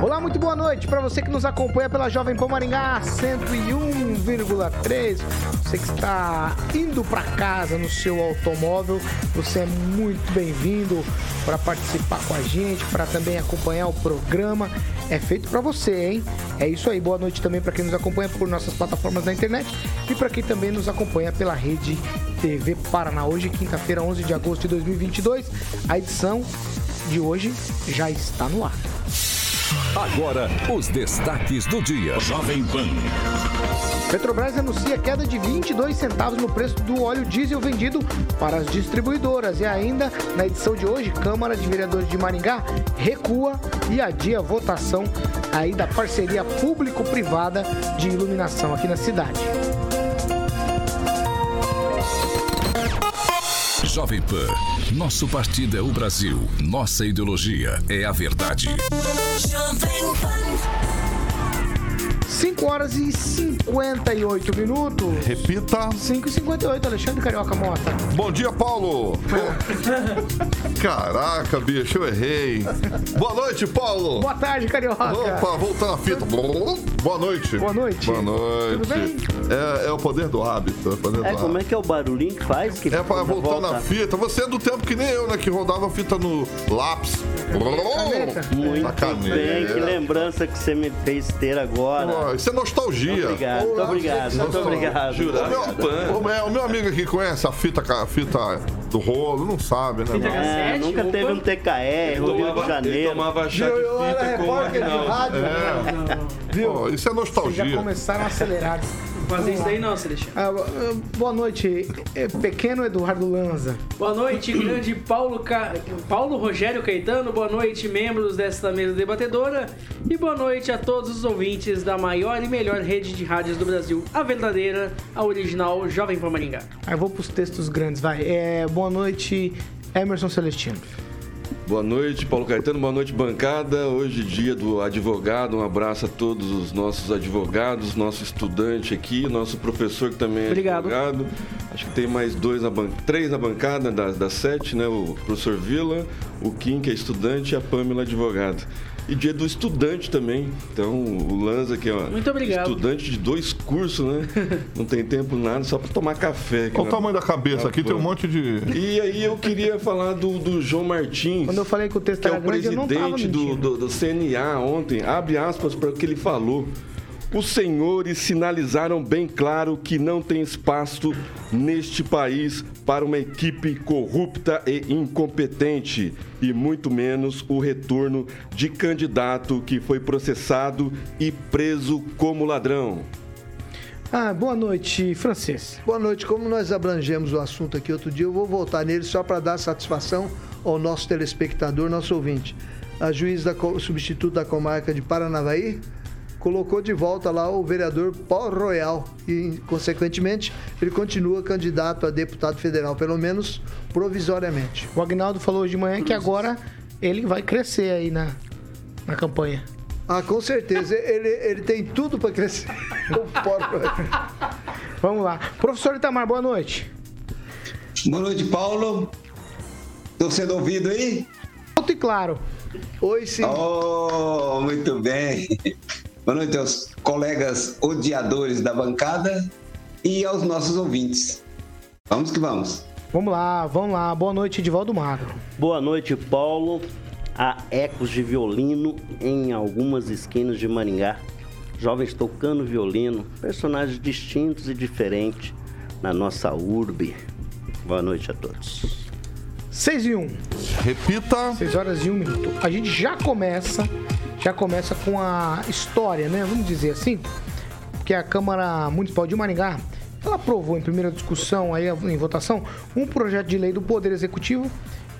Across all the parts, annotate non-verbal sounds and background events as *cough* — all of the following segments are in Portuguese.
Olá, muito boa noite para você que nos acompanha pela Jovem Pan Maringá 101,3. Você que está indo para casa no seu automóvel, você é muito bem-vindo para participar com a gente, para também acompanhar o programa. É feito para você, hein? É isso aí. Boa noite também para quem nos acompanha por nossas plataformas na internet e para quem também nos acompanha pela rede TV Paraná. Hoje, quinta-feira, 11 de agosto de 2022, a edição de hoje já está no ar. Agora, os destaques do dia. Jovem Pan. Petrobras anuncia queda de 22 centavos no preço do óleo diesel vendido para as distribuidoras. E ainda, na edição de hoje, Câmara de Vereadores de Maringá recua e adia a votação aí da parceria público-privada de iluminação aqui na cidade. Jovem Pan. Nosso partido é o Brasil. Nossa ideologia é a verdade. Jovem Pan. 5 horas e 58 minutos. Repita. 5 e 58, Alexandre Carioca Mota. Bom dia, Paulo. *laughs* Caraca, bicho, eu errei. Boa noite, Paulo. Boa tarde, Carioca. Opa, voltando a fita. Boa noite. Boa noite. Boa noite. Tudo bem? É, é o poder do hábito. É, o poder É, do como é hábito. que é o barulhinho que faz? Que É pra voltar volta? na fita. Você é do tempo que nem eu, né? Que rodava a fita no lápis. Caneta. Muito caneta. bem, que lembrança que você me fez ter agora. Isso é nostalgia. Obrigado, muito obrigado, muito obrigado. O meu, o, meu, o meu amigo aqui conhece a fita, a fita do rolo, não sabe, né? Fita? É, nunca teve um TKR, Rio de Tomava, ele Janeiro. tomava chá de Eu era fita com o rádio. Viu? Pô, isso é Vocês nostalgia. já começaram acelerados. Fazer isso aí não, Celestino. Ah, ah, boa noite, eh, pequeno Eduardo Lanza. Boa noite, grande Paulo, Ca... Paulo Rogério Caetano. Boa noite, membros desta mesa debatedora. E boa noite a todos os ouvintes da maior e melhor rede de rádios do Brasil, a verdadeira, a original Jovem Pan Maringá. Aí vou pros textos grandes, vai. É, boa noite, Emerson Celestino. Boa noite, Paulo Caetano. Boa noite, bancada. Hoje, dia do advogado. Um abraço a todos os nossos advogados, nosso estudante aqui, nosso professor que também é Obrigado. advogado. Acho que tem mais dois na ban... três na bancada das, das sete, né? O professor Vila, o Kim, que é estudante, e a Pamela, advogado. E dia do estudante também. Então, o Lanza, que é ó, Muito obrigado. estudante de dois cursos, né? *laughs* Não tem tempo nada, só para tomar café. aqui Olha o na- tamanho da cabeça aqui, tem um monte de. E aí eu queria falar do, do João Martins. Quando eu falei que o texto que é o grande, eu não tava presidente do, do, do CNA ontem, abre aspas para o que ele falou. Os senhores sinalizaram bem claro que não tem espaço neste país para uma equipe corrupta e incompetente, e muito menos o retorno de candidato que foi processado e preso como ladrão. Ah, boa noite, francês. Boa noite. Como nós abrangemos o assunto aqui outro dia, eu vou voltar nele só para dar satisfação ao nosso telespectador, nosso ouvinte. A juiz da substituto da comarca de Paranavaí colocou de volta lá o vereador Paul Royal e, consequentemente, ele continua candidato a deputado federal, pelo menos provisoriamente. O Agnaldo falou hoje de manhã que agora ele vai crescer aí na, na campanha. Ah, com certeza. *laughs* ele, ele tem tudo para crescer. *laughs* Vamos lá. Professor Itamar, boa noite. Boa noite, Paulo. Estou sendo ouvido aí? Alto e claro. Oi, sim. Oh, muito bem. Boa noite aos colegas odiadores da bancada e aos nossos ouvintes. Vamos que vamos. Vamos lá, vamos lá. Boa noite, Edivaldo Magro. Boa noite, Paulo. Há ecos de violino em algumas esquinas de Maringá. Jovens tocando violino, personagens distintos e diferentes na nossa urbe. Boa noite a todos. 6 e 1. Repita. 6 horas e 1 minuto. A gente já começa, já começa com a história, né? Vamos dizer assim, que a Câmara Municipal de Maringá, ela aprovou em primeira discussão, aí em votação, um projeto de lei do Poder Executivo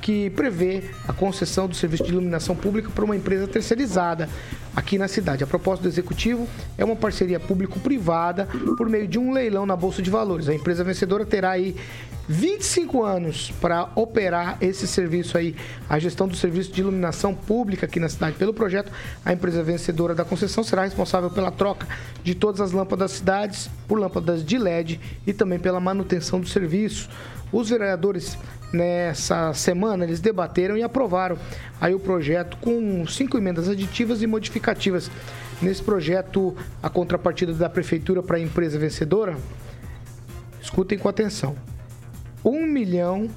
que prevê a concessão do serviço de iluminação pública para uma empresa terceirizada aqui na cidade. A proposta do executivo é uma parceria público-privada por meio de um leilão na Bolsa de Valores. A empresa vencedora terá aí 25 anos para operar esse serviço aí, a gestão do serviço de iluminação pública aqui na cidade. Pelo projeto, a empresa vencedora da concessão será responsável pela troca de todas as lâmpadas das cidades por lâmpadas de LED e também pela manutenção do serviço. Os vereadores nessa semana eles debateram e aprovaram aí o projeto com cinco emendas aditivas e modificativas. Nesse projeto, a contrapartida da prefeitura para a empresa vencedora, escutem com atenção, 1 milhão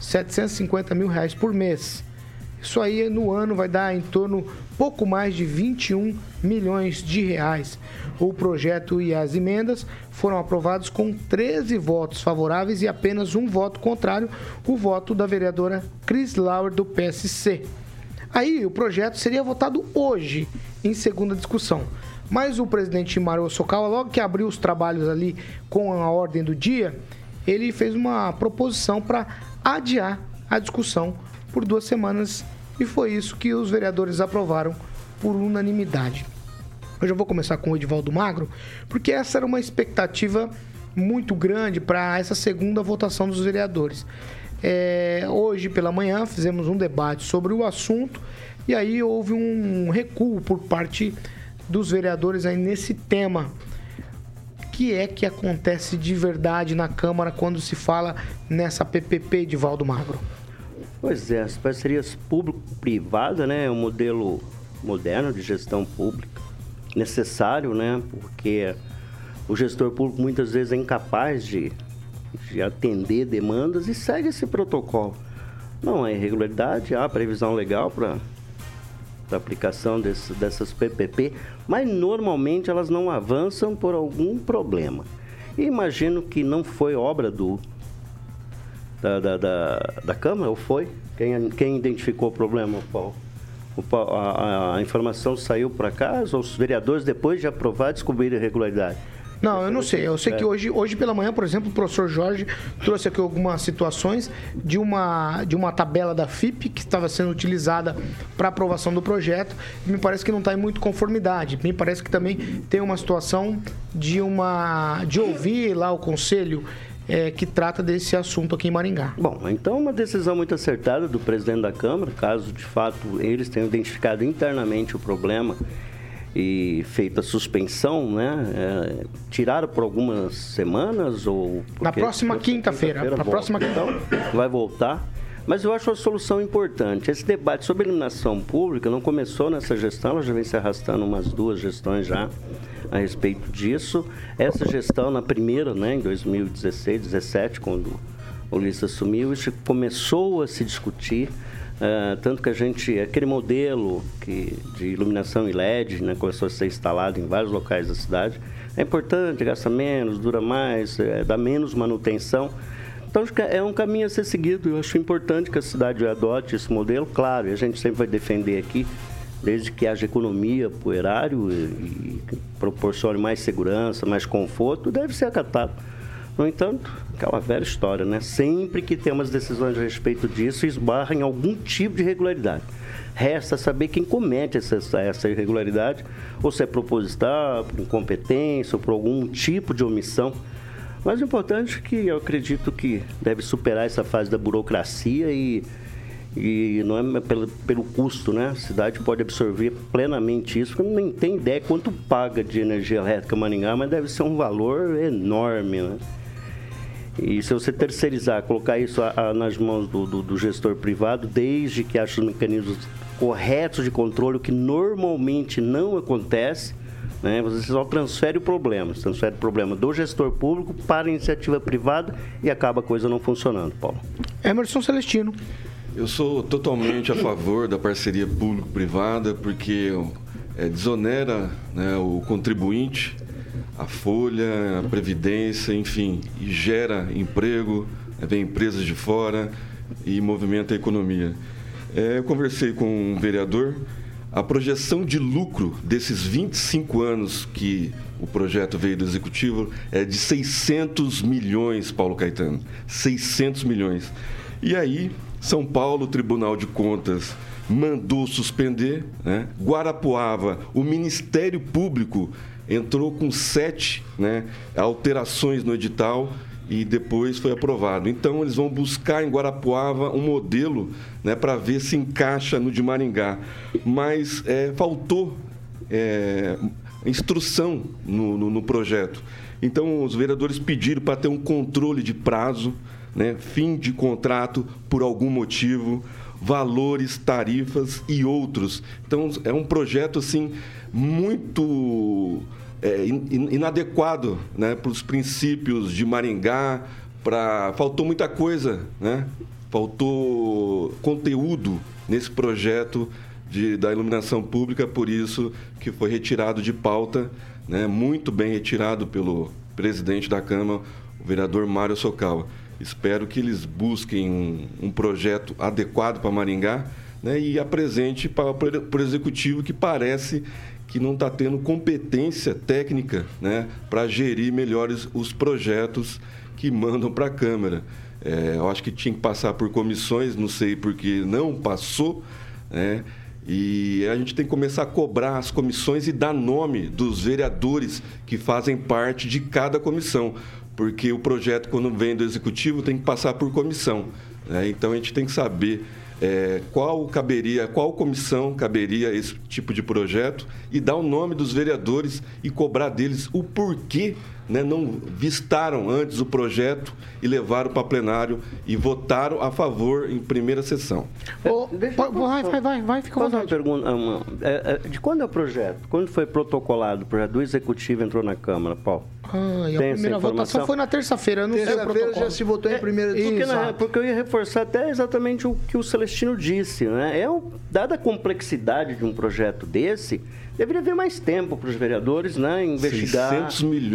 750 mil reais por mês. Isso aí no ano vai dar em torno pouco mais de 21 milhões de reais. O projeto e as emendas foram aprovados com 13 votos favoráveis e apenas um voto contrário, o voto da vereadora Cris Lauer do PSC. Aí o projeto seria votado hoje em segunda discussão. Mas o presidente Mário Sokawa, logo que abriu os trabalhos ali com a ordem do dia, ele fez uma proposição para adiar a discussão por duas semanas e foi isso que os vereadores aprovaram por unanimidade. Eu já vou começar com o Edivaldo Magro, porque essa era uma expectativa muito grande para essa segunda votação dos vereadores. É, hoje pela manhã fizemos um debate sobre o assunto e aí houve um recuo por parte dos vereadores aí nesse tema. O que é que acontece de verdade na Câmara quando se fala nessa PPP de Magro? Pois é, as parcerias público-privada, né, é um modelo moderno de gestão pública, necessário, né, porque o gestor público muitas vezes é incapaz de, de atender demandas e segue esse protocolo. Não há irregularidade, há previsão legal para a aplicação desse, dessas PPP, mas normalmente elas não avançam por algum problema. E imagino que não foi obra do da, da, da, da Câmara, ou foi? Quem, quem identificou o problema, Paulo? O, a, a, informação saiu para casa, os vereadores, depois de aprovar, descobriram irregularidade? Não, eu não sei. Eu sei que hoje, hoje pela manhã, por exemplo, o professor Jorge trouxe aqui algumas situações de uma, de uma tabela da FIP que estava sendo utilizada para aprovação do projeto. Me parece que não está em muito conformidade. Me parece que também tem uma situação de uma de ouvir lá o conselho é, que trata desse assunto aqui em Maringá. Bom, então uma decisão muito acertada do presidente da Câmara, caso de fato eles tenham identificado internamente o problema e feito a suspensão, né? É, tiraram por algumas semanas ou na próxima quinta-feira, quinta na próxima então vai voltar. Mas eu acho uma solução importante. Esse debate sobre iluminação pública não começou nessa gestão, ela já vem se arrastando umas duas gestões já a respeito disso. Essa gestão, na primeira, né, em 2016, 2017, quando o Ulisses assumiu, isso começou a se discutir. Uh, tanto que a gente, aquele modelo que, de iluminação em LED, né, começou a ser instalado em vários locais da cidade, é importante, gasta menos, dura mais, é, dá menos manutenção. Então, é um caminho a ser seguido. Eu acho importante que a cidade adote esse modelo. Claro, a gente sempre vai defender aqui desde que haja economia para o erário e, e proporcione mais segurança, mais conforto, deve ser acatado. No entanto, aquela velha história, né? Sempre que temos decisões a respeito disso, esbarra em algum tipo de irregularidade. Resta saber quem comete essa, essa irregularidade, ou se é proposital, por incompetência, ou por algum tipo de omissão. Mas o importante é que eu acredito que deve superar essa fase da burocracia e e não é pelo, pelo custo, né? A cidade pode absorver plenamente isso, porque nem tem ideia quanto paga de energia elétrica Maringá, mas deve ser um valor enorme, né? E se você terceirizar, colocar isso a, a, nas mãos do, do, do, gestor privado, desde que ache os mecanismos corretos de controle, o que normalmente não acontece, né? Você só transfere o problema, você transfere o problema do gestor público para a iniciativa privada e acaba a coisa não funcionando, Paulo. Emerson Celestino. Eu sou totalmente a favor da parceria público-privada, porque é, desonera né, o contribuinte, a folha, a previdência, enfim, e gera emprego, vem empresas de fora e movimenta a economia. É, eu conversei com um vereador, a projeção de lucro desses 25 anos que o projeto veio do executivo é de 600 milhões, Paulo Caetano. 600 milhões. E aí, São Paulo, Tribunal de Contas mandou suspender, né? Guarapuava, o Ministério Público entrou com sete né, alterações no edital e depois foi aprovado. Então, eles vão buscar em Guarapuava um modelo né, para ver se encaixa no de Maringá. Mas é, faltou é, instrução no, no, no, projeto. Então, os vereadores pediram para ter um controle de prazo, né, fim de contrato por algum motivo, valores, tarifas e outros. Então, é um projeto assim muito é, inadequado né, para os princípios de Maringá, pra, faltou muita coisa, né? faltou conteúdo nesse projeto de, da iluminação pública, por isso que foi retirado de pauta, né, muito bem retirado pelo presidente da Câmara, o vereador Mário Socal. Espero que eles busquem um, um projeto adequado para Maringá né, e apresente para, para o executivo que parece que não está tendo competência técnica né, para gerir melhores os projetos que mandam para a Câmara. É, eu acho que tinha que passar por comissões, não sei porque não passou, né? E a gente tem que começar a cobrar as comissões e dar nome dos vereadores que fazem parte de cada comissão, porque o projeto, quando vem do executivo, tem que passar por comissão. Né? Então a gente tem que saber é, qual caberia, qual comissão caberia esse tipo de projeto e dar o nome dos vereadores e cobrar deles o porquê né, não vistaram antes o projeto e levaram para plenário e votaram a favor em primeira sessão. Oh, vai, vai, vai, vai, fica à vontade. Pergunta, uma, é, é, de quando é o projeto? Quando foi protocolado o projeto do Executivo entrou na Câmara, Paulo? Ah, e a primeira votação foi na terça-feira, não terça-feira já se votou em primeira é, porque, na, porque eu ia reforçar até exatamente o que o Celestino disse, né? É um, dada a complexidade de um projeto desse, Deveria haver mais tempo para os vereadores, né? Investigar,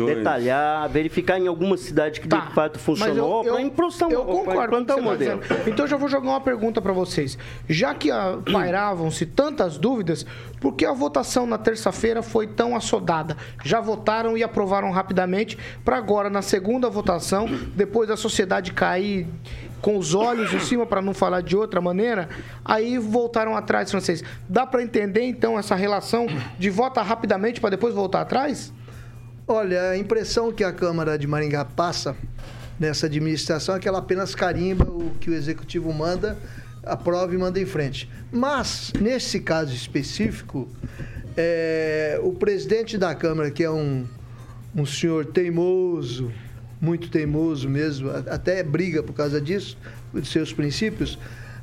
detalhar, verificar em alguma cidade que tá, de fato funcionou, para implantar Eu concordo com o modelo. Então já vou jogar uma pergunta para vocês. Já que ah, pairavam-se tantas dúvidas, por que a votação na terça-feira foi tão assodada? Já votaram e aprovaram rapidamente para agora, na segunda votação, depois da sociedade cair com os olhos em cima, para não falar de outra maneira, aí voltaram atrás, francês. Dá para entender, então, essa relação de vota rapidamente para depois voltar atrás? Olha, a impressão que a Câmara de Maringá passa nessa administração é que ela apenas carimba o que o Executivo manda, aprova e manda em frente. Mas, nesse caso específico, é, o presidente da Câmara, que é um, um senhor teimoso, muito teimoso mesmo, até briga por causa disso, de seus princípios,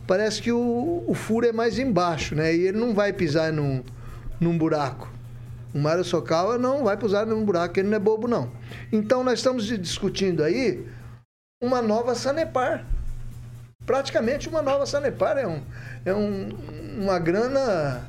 parece que o, o furo é mais embaixo, né? E ele não vai pisar num, num buraco. O Mário Socawa não vai pisar num buraco, ele não é bobo, não. Então, nós estamos discutindo aí uma nova Sanepar. Praticamente uma nova Sanepar. É, um, é um, uma grana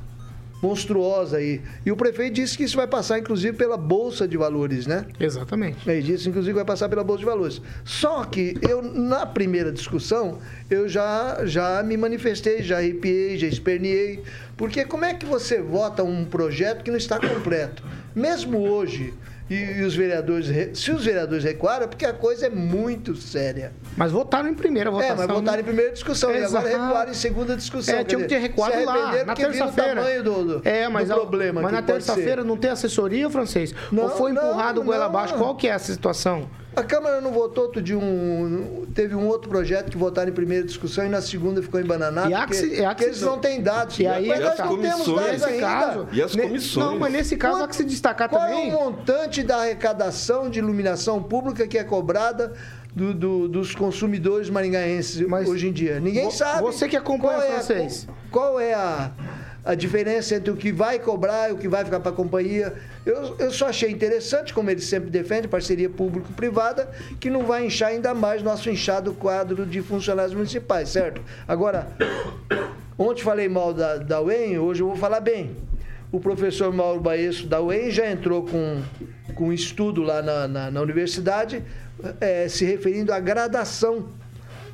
monstruosa aí. E o prefeito disse que isso vai passar, inclusive, pela Bolsa de Valores, né? Exatamente. Ele disse, inclusive, vai passar pela Bolsa de Valores. Só que eu, na primeira discussão, eu já, já me manifestei, já arrepiei, já esperneei. Porque como é que você vota um projeto que não está completo? Mesmo hoje, e, e, os vereadores, se os vereadores recuaram, é porque a coisa é muito séria. Mas votaram em primeira votação. É, mas votaram em primeira discussão é, e agora recuaram em segunda discussão. É, tinha que ter recuado lá, na terça-feira. é, mas do problema. Mas na terça-feira não tem assessoria, francês? Não, Ou foi empurrado não, goela abaixo? Qual que é a situação? A Câmara não votou outro de um. Teve um outro projeto que votaram em primeira discussão e na segunda ficou embananado. E porque, e porque eles não têm dados. E aí, mas nós não temos dados ainda. Caso, e as comissões. Não, mas nesse caso há que se destacar qual também. Qual é o montante da arrecadação de iluminação pública que é cobrada do, do, dos consumidores maringaenses mas hoje em dia? Ninguém sabe. Você que acompanha qual é, francês. Qual é a a diferença entre o que vai cobrar e o que vai ficar para a companhia. Eu, eu só achei interessante, como ele sempre defende, parceria público-privada, que não vai inchar ainda mais nosso inchado quadro de funcionários municipais, certo? Agora, ontem falei mal da, da UEM, hoje eu vou falar bem. O professor Mauro Baesso da UEM já entrou com, com um estudo lá na, na, na universidade, é, se referindo à gradação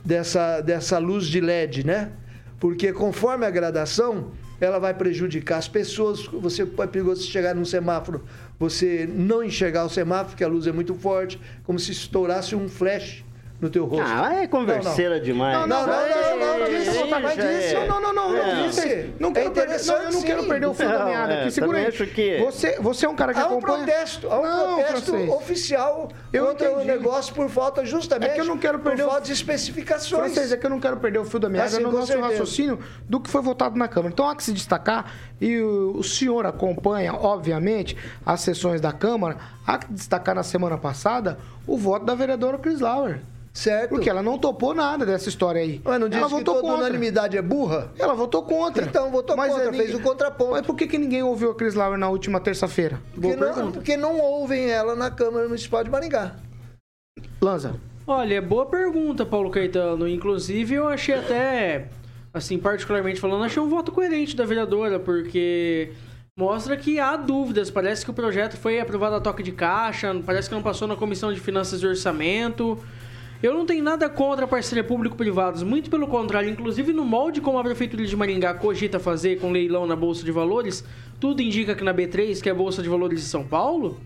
dessa, dessa luz de LED, né? Porque conforme a gradação, ela vai prejudicar as pessoas. Você pode perigoso chegar num semáforo, você não enxergar o semáforo, porque a luz é muito forte, como se estourasse um flash no teu rosto. Ah, é converseira não, não. demais. Não, não, não, não, não, não, disse, é, disse. é. Não, não, não, não, não, disse. Não quero é perder, não, eu não quero perder o fio da Não, meada é, aqui. Segura aí. acho que- Você, você é um cara que Há um acompanha... protesto, há um Não, protesto francês. oficial Eu contra o entendi. negócio por falta justamente É que eu não quero perder o- por falta de especificações. Francês, é que eu não quero perder o fio da meada Assim, no nosso certeza. raciocínio do que foi votado na Câmara. Então há que se destacar, e o, o senhor acompanha, obviamente, as sessões da Câmara, há que destacar na semana passada o voto da vereadora Cris Lauer. Certo. Porque ela não topou nada dessa história aí. Mas não disse ela que votou toda contra. unanimidade é burra? Ela votou contra. Então, votou contra, é, fez o contraponto. Mas por que, que ninguém ouviu a Cris Lauer na última terça-feira? Porque Boa não, pergunta. porque não ouvem ela na Câmara Municipal de Maringá. Lanza. Olha, boa pergunta, Paulo Caetano. Inclusive, eu achei até, assim, particularmente falando, achei um voto coerente da vereadora, porque mostra que há dúvidas. Parece que o projeto foi aprovado a toque de caixa, parece que não passou na Comissão de Finanças e Orçamento. Eu não tenho nada contra a parceria público-privados, muito pelo contrário, inclusive no molde como a Prefeitura de Maringá cogita fazer com leilão na Bolsa de Valores, tudo indica que na B3, que é a Bolsa de Valores de São Paulo,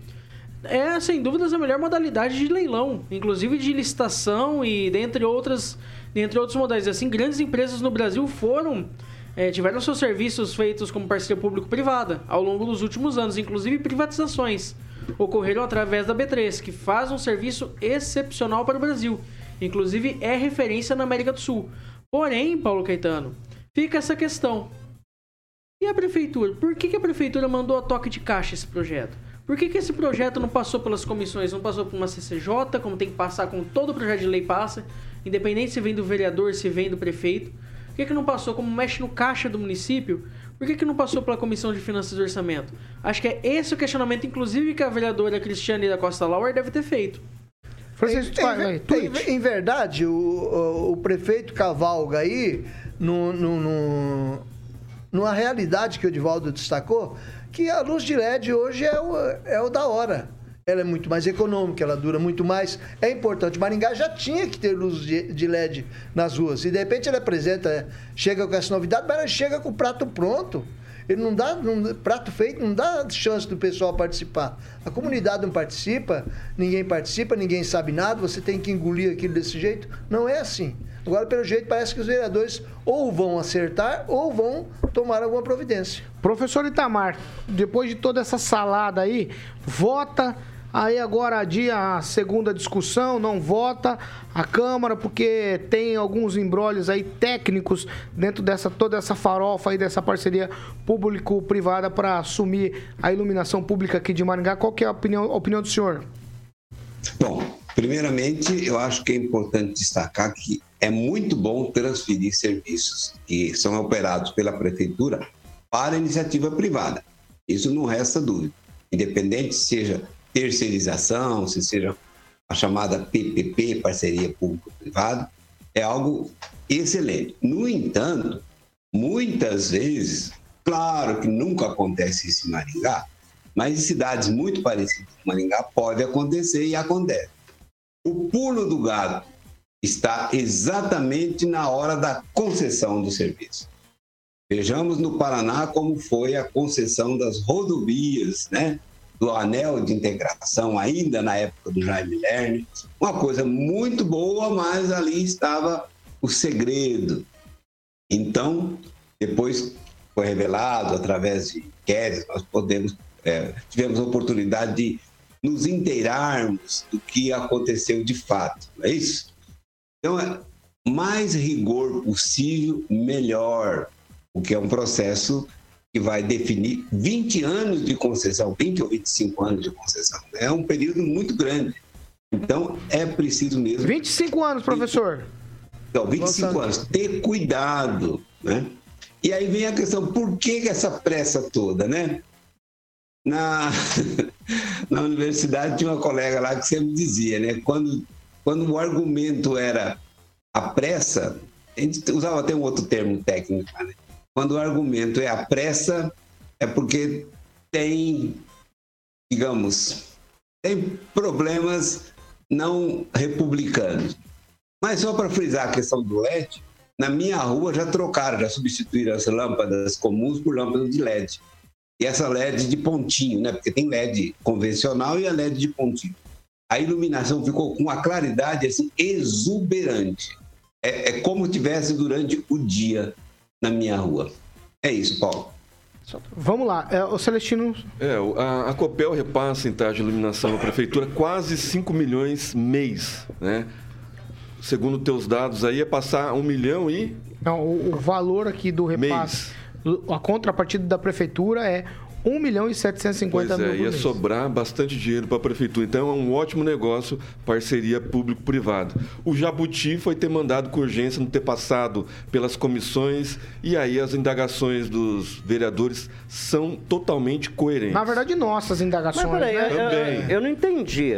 é sem dúvidas a melhor modalidade de leilão, inclusive de licitação e dentre outras, dentre outros modais. Assim, grandes empresas no Brasil foram é, tiveram seus serviços feitos como parceria público-privada ao longo dos últimos anos, inclusive privatizações ocorreram através da B3, que faz um serviço excepcional para o Brasil. Inclusive é referência na América do Sul. Porém, Paulo Caetano, fica essa questão. E a prefeitura? Por que, a prefeitura mandou a toque de caixa esse projeto? Por que, que esse projeto não passou pelas comissões, não passou por uma CCJ, como tem que passar com todo projeto de lei passa, independente se vem do vereador, se vem do prefeito? Por que, que não passou, como mexe no caixa do município, por que, que não passou pela Comissão de Finanças e Orçamento? Acho que é esse o questionamento, inclusive, que a vereadora Cristiane da Costa Lauer deve ter feito. Francisco, Em- em, em verdade, o, o- o prefeito cavalga aí no, no- no- numa realidade que o Edivaldo destacou, que a luz de LED hoje é o, é o da hora. Ela é muito mais econômica, ela dura muito mais. É importante. Maringá já tinha que ter luz de, LED nas ruas. E de repente ele apresenta, chega com essa novidade, mas ele chega com o prato pronto. Ele não dá, não- prato feito, não dá chance do pessoal participar. A comunidade não participa, ninguém participa, ninguém sabe nada, você tem que engolir aquilo desse jeito. Não é assim. Agora, pelo jeito, parece que os vereadores ou vão acertar ou vão tomar alguma providência. Professor Itamar, depois de toda essa salada aí, vota. Aí agora adia a segunda discussão, não vota a Câmara, porque tem alguns embrólios aí técnicos dentro dessa toda essa farofa aí dessa parceria público-privada para assumir a iluminação pública aqui de Maringá. Qual que é a opinião, a opinião do senhor? Bom, primeiramente, eu acho que é importante destacar que é muito bom transferir serviços que são operados pela prefeitura para a iniciativa privada. Isso não resta dúvida. Independente seja terceirização, se seja a chamada PPP, parceria público-privada, é algo excelente. No entanto, muitas vezes, claro que nunca acontece isso em Maringá, mas em cidades muito parecidas com Maringá pode acontecer e acontece. O pulo do gato está exatamente na hora da concessão do serviço. Vejamos no Paraná como foi a concessão das rodovias, né? Do anel de integração, ainda na época do Jaime Lerner. Uma coisa muito boa, mas ali estava o segredo. Então, depois foi revelado através de inquéritos, nós podemos, é, tivemos a oportunidade de nos inteirarmos do que aconteceu de fato, não é isso? Então, é, mais rigor possível, melhor, porque é um processo que vai definir 20 anos de concessão, 20 ou 25 anos de concessão. É um período muito grande. Então, é preciso mesmo. 25 anos, professor. Então, 25 Nossa. anos. Ter cuidado, né? E aí vem a questão, por que essa pressa toda, né? Na, *laughs* na universidade tinha uma colega lá que sempre dizia, né? Quando, quando o argumento era a pressa, a gente usava até um outro termo técnico, né? Quando o argumento é a pressa, é porque tem, digamos, tem problemas não republicanos. Mas só para frisar a questão do LED, na minha rua já trocaram, já substituíram as lâmpadas comuns por lâmpadas de LED. E essa LED de pontinho, né? Porque tem LED convencional e a LED de pontinho. A iluminação ficou com uma claridade assim exuberante. É, é como tivesse durante o dia na minha rua. É isso, Paulo. Vamos lá, é, o Celestino. É, a, a Copel repassa em taxa de iluminação à prefeitura quase 5 milhões mês, né? Segundo teus dados aí, é passar 1 milhão e. Não, o, o valor aqui do repasse, a contrapartida da prefeitura é 1 milhão e 750 pois mil é, ia mês. sobrar bastante dinheiro para a prefeitura. Então é um ótimo negócio, parceria público-privada. O Jabuti foi ter mandado com urgência, não ter passado pelas comissões, e aí as indagações dos vereadores são totalmente coerentes. Na verdade, nossas indagações. Mas peraí, né? eu, Também. eu não entendi.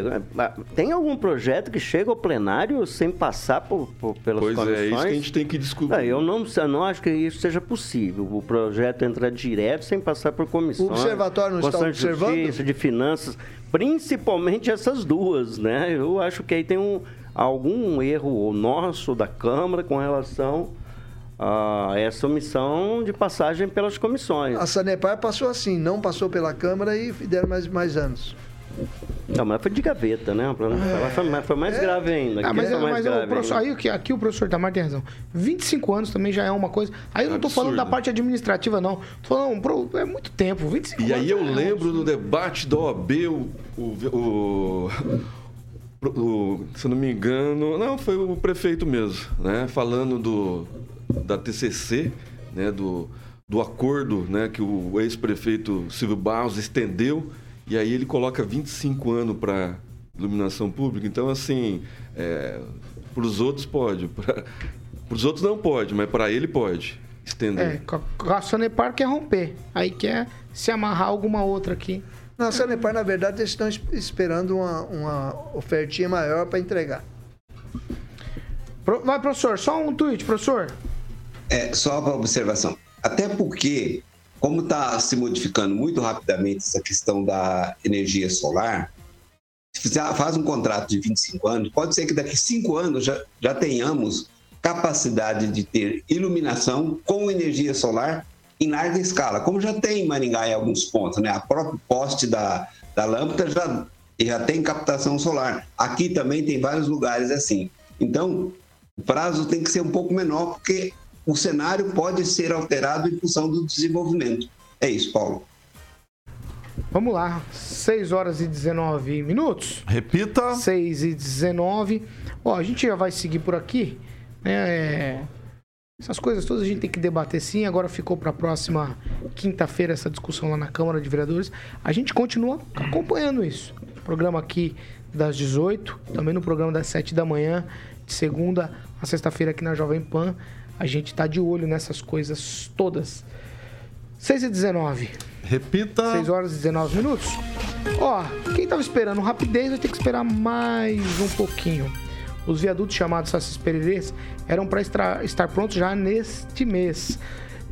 Tem algum projeto que chega ao plenário sem passar por, por- pelas Pois comissões? é, é isso que a gente tem que descobrir. Não, eu não, eu não acho que isso seja possível. O projeto entrar direto sem passar por comissões. O observatório não está Constituição de observando? Justiça, de Finanças, principalmente essas duas, né? Eu acho que aí tem um, algum erro nosso da Câmara com relação a essa omissão de passagem pelas comissões. A Sanepar passou assim, não passou pela Câmara e deram mais, mais anos. Não, mas foi de gaveta, né? Falar, foi, mais- mais grave ainda. Ah, que mas, foi mais mas o grave professor, ainda. aí, aqui, aqui o professor Tamar tem razão. 25 anos também já é uma coisa. Aí eu não tô falando da parte administrativa, não. Tô falando, é muito tempo, 25 E anos. aí eu é lembro do debate da OAB, o, o, o- o- se eu não me engano, não, foi o prefeito mesmo, né? Falando do, da TCC, né? Do, do acordo né? que o ex-prefeito Silvio Barros estendeu, e aí ele coloca 25 anos para iluminação pública. Então, assim, para os outros pode, *laughs* para os outros não pode, mas para ele pode estender. É, a- Sanepar quer romper. Aí quer se amarrar alguma outra aqui. Na Sanepar, na verdade, eles estão es- esperando uma, uma ofertinha maior para entregar. Pro- Vai, professor, só um tweet, professor. É, só para observação. Até porque, como está se modificando muito rapidamente essa questão da energia solar, se faz um contrato de 25 anos, pode ser que daqui 5 anos já, já tenhamos capacidade de ter iluminação com energia solar em larga escala, como já tem em Maringá em alguns pontos, né? A própria poste da, da lâmpada já, já tem captação solar. Aqui também tem vários lugares assim. Então, o prazo tem que ser um pouco menor, porque o cenário pode ser alterado em função do desenvolvimento. É isso, Paulo. Vamos lá. 6 horas e 19 minutos. Repita. 6 e 19. Ó, a gente já vai seguir por aqui. né? É, Essas coisas todas a gente tem que debater sim. Agora ficou para a próxima quinta-feira essa discussão lá na Câmara de Vereadores. A gente continua acompanhando isso. Programa aqui das 18, também no programa das 7 da manhã, de segunda a sexta-feira aqui na Jovem Pan. A gente tá de olho nessas coisas todas. 6 e 19. Repita. 6 horas e 19 minutos. Ó, quem tava esperando rapidez vai ter que esperar mais um pouquinho. Os viadutos chamados Sassis Pererês eram para estar prontos já neste mês,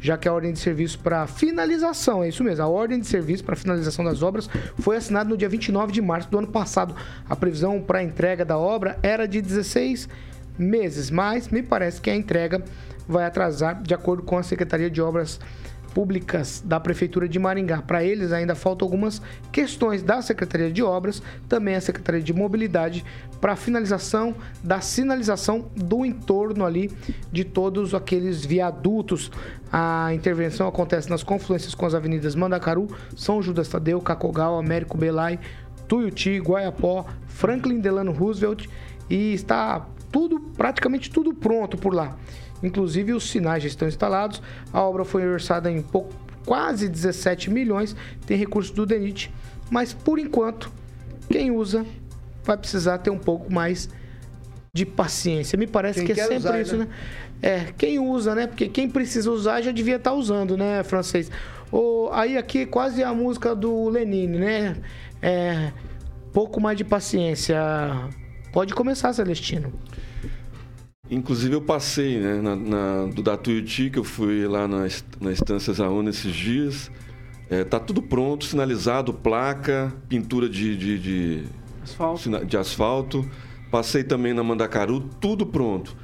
já que a ordem de serviço para finalização, é isso mesmo, a ordem de serviço para finalização das obras foi assinada no dia 29 de março do ano passado. A previsão para a entrega da obra era de 16 meses, mas me parece que a entrega vai atrasar de acordo com a Secretaria de Obras públicas da Prefeitura de Maringá. Para eles ainda faltam algumas questões da Secretaria de Obras, também a Secretaria de Mobilidade, para a finalização da sinalização do entorno ali de todos aqueles viadutos. A intervenção acontece nas confluências com as avenidas Mandacaru, São Judas Tadeu, Cacogal, Américo Belay, Tuiuti, Guaiapó, Franklin Delano Roosevelt e está tudo, praticamente tudo pronto por lá. Inclusive os sinais já estão instalados. A obra foi orçada em pouco, quase 17 milhões. Tem recurso do DENIT, mas por enquanto quem usa vai precisar ter um pouco mais de paciência. Me parece Quem que é sempre usar, isso, né? né? É, quem usa, né? Porque quem precisa usar já devia estar usando, né, francês? O, aí aqui quase a música do Lenine, né? É, pouco mais de paciência. Pode começar, Celestino. Inclusive eu passei né, na, na, do da Tuiuti, que eu fui lá na, na Estância Zauna esses dias. É, tá tudo pronto, sinalizado, placa, pintura de, de, de, Asfalto. de asfalto. Passei também na Mandacaru, tudo pronto.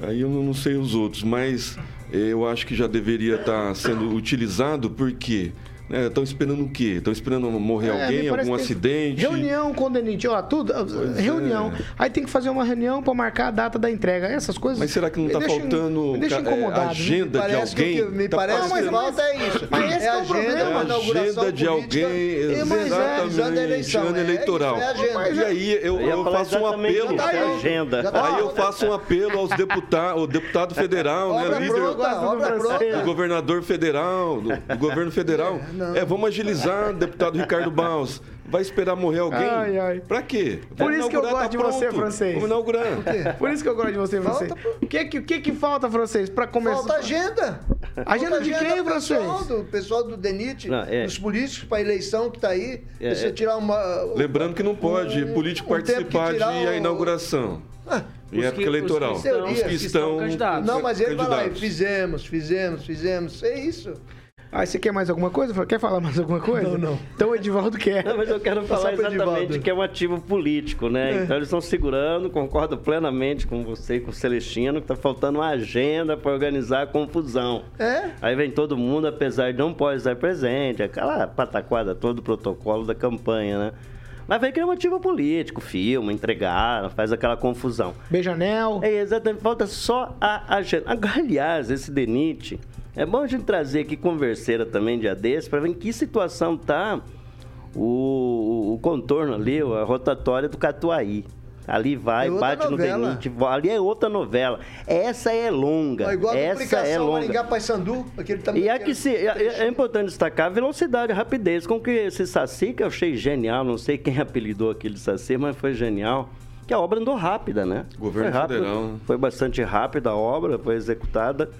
Aí eu não sei os outros, mas eu acho que já deveria estar sendo utilizado porque Estão esperando o quê? Estão esperando morrer É, alguém, algum acidente? Reunião com o DENIT, ó, tudo. reunião. é. Aí tem que fazer uma reunião pra marcar a data da entrega. Essas coisas. Mas será que não está faltando é, agenda de alguém? que me Tá parece Não, que mas- falta é isso. mas esse é é o agenda, problema. inauguração agenda de política. alguém, É, é, exatamente, ano eleição, ano é, eleitoral. é agenda. E aí eu, Eu faço um apelo. é agenda. Tá Aí eu pronto. faço um apelo aos deputados, o deputado federal, né, líder do governador federal, do governo federal. Não. É, vamos agilizar, deputado Ricardo Baus. Vai esperar morrer alguém? Ai, ai. Pra quê? Por Vamos isso que eu gosto de tá você, pronto. francês. Vamos inaugurar. Por isso que eu gosto de você, francês. O que, que, que que falta, francês, pra começar? Falta agenda. Agenda Falta de quem, francês? pessoal, do pessoal do DENIT, Não, é. dos políticos para a eleição que está aí. É, você é. tirar uma. Lembrando que não pode um- político um participar de a inauguração. Ah, Em época que- os que eleitoral. estão- Os que estão candidatos. Não, mas ele vai lá e candidatos. fizemos, fizemos, fizemos. É isso. Ah, você quer mais alguma coisa? Quer falar mais alguma coisa? Não, não. Então o Edivaldo quer. Não, mas eu quero falar exatamente que é um ativo político, né? Então eles estão segurando, concordo plenamente com você e com o Celestino, que está faltando uma agenda para organizar a confusão. É? Aí vem todo mundo, apesar de não pode estar presente, aquela pataquada todo o protocolo da campanha, né? Mas vem criar um ativo político, filma, entregar, faz aquela confusão. Beijanel. É, exatamente, falta só a agenda. Aliás, esse DENIT, é bom a gente trazer aqui converseira também dia desse, para ver em que situação tá o, o contorno ali, a rotatória do Catuaí. Ali vai, É bate novela. no DENIT, vo- ali é outra novela. Essa é longa. Ó, igual a Essa duplicação é longa. Maringá Paysandu, aquele também. E é que se, é, é importante destacar a velocidade, a rapidez com que esse Saci, que eu achei genial, não sei quem *laughs* apelidou aquele Saci, mas foi genial, que a obra andou rápida, né? Governo foi rápido, federal? Foi bastante rápida a obra, foi executada,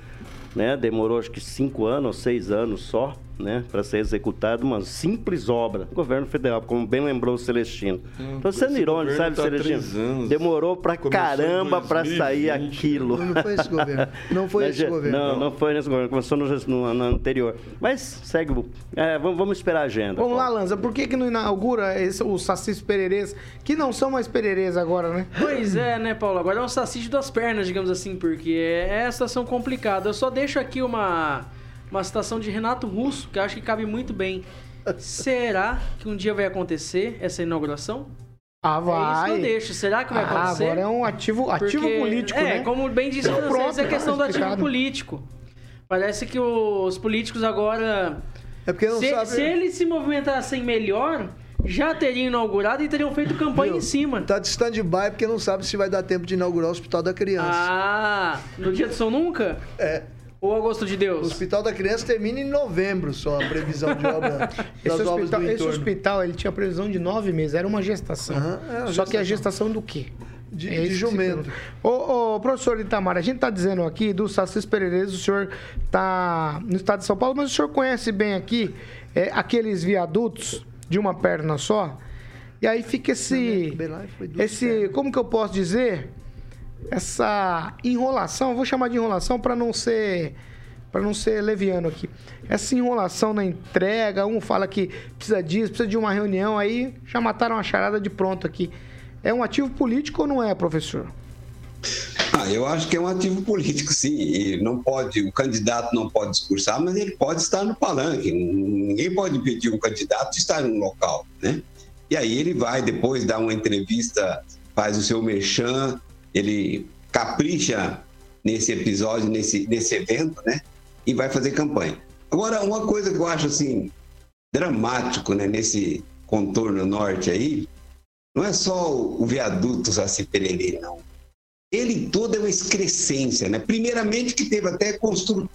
né? Demorou acho que cinco anos seis anos só, né? Para ser executada uma simples obra. Governo federal, como bem lembrou o Celestino. Então, sendo esse irônico, sabe, tá Celestino? Demorou em caramba para 2020. sair aquilo. Não foi esse governo. Não foi esse governo. Não, não foi nesse governo, começou no, no- no anterior. Mas segue é, vamos, vamos esperar a agenda. Vamos lá. Lanza. Por que, que não inaugura esse, os sacis pererês, que não são mais pererês agora, né? Pois é, né, Paulo? Agora é um saci de duas pernas, digamos assim, porque é a situação complicada. Eu só deixo aqui uma, uma citação de Renato Russo, que eu acho que cabe muito bem. Será que um dia vai acontecer essa inauguração? Ah, É isso que vai. eu deixo. Será que vai ah, acontecer? agora é um ativo, ativo Porque- político, é, né? como bem disse Então, o francês, pronto, é questão do ativo explicado. político. Parece que os políticos agora... É porque não Se, sabe. se eles se movimentassem melhor, já teriam inaugurado e teriam feito campanha Viu? em cima. Tá de stand-by porque não sabe se vai dar tempo de inaugurar o Hospital da Criança. Ah, no dia do São Nunca? É. Ou agosto de O Deus? Hospital da Criança termina em novembro só a previsão de obra *laughs* das Esse obras hospital, do esse hospital, ele tinha previsão de nove meses, era uma gestação. É uma Só que a gestação. gestação do quê? De- É de jumento. Ô, ô, professor Itamar, a gente está dizendo aqui do Sacis Pereires, o senhor está no estado de São Paulo, mas o senhor conhece bem aqui é, aqueles viadutos de uma perna só? E aí fica esse. Esse. Como que eu posso dizer? Essa enrolação, vou chamar de enrolação para não ser. Para não ser leviano aqui. Essa enrolação na entrega, um fala que precisa disso, precisa de uma reunião, aí já mataram a charada de pronto aqui. É um ativo político ou não é, professor? Ah, eu acho que é um ativo político, sim. E não pode, o candidato não pode discursar, mas ele pode estar no palanque. Ninguém pode pedir um candidato de estar num local, né? E aí ele vai depois dar uma entrevista, faz o seu merchan, ele capricha nesse episódio, nesse, nesse evento, né? E vai fazer campanha. Agora, uma coisa que eu acho assim dramático, né, nesse contorno norte aí, não é só o viaduto Saci Pererê, não ele todo é uma excrescência, né? Primeiramente que teve até construtora,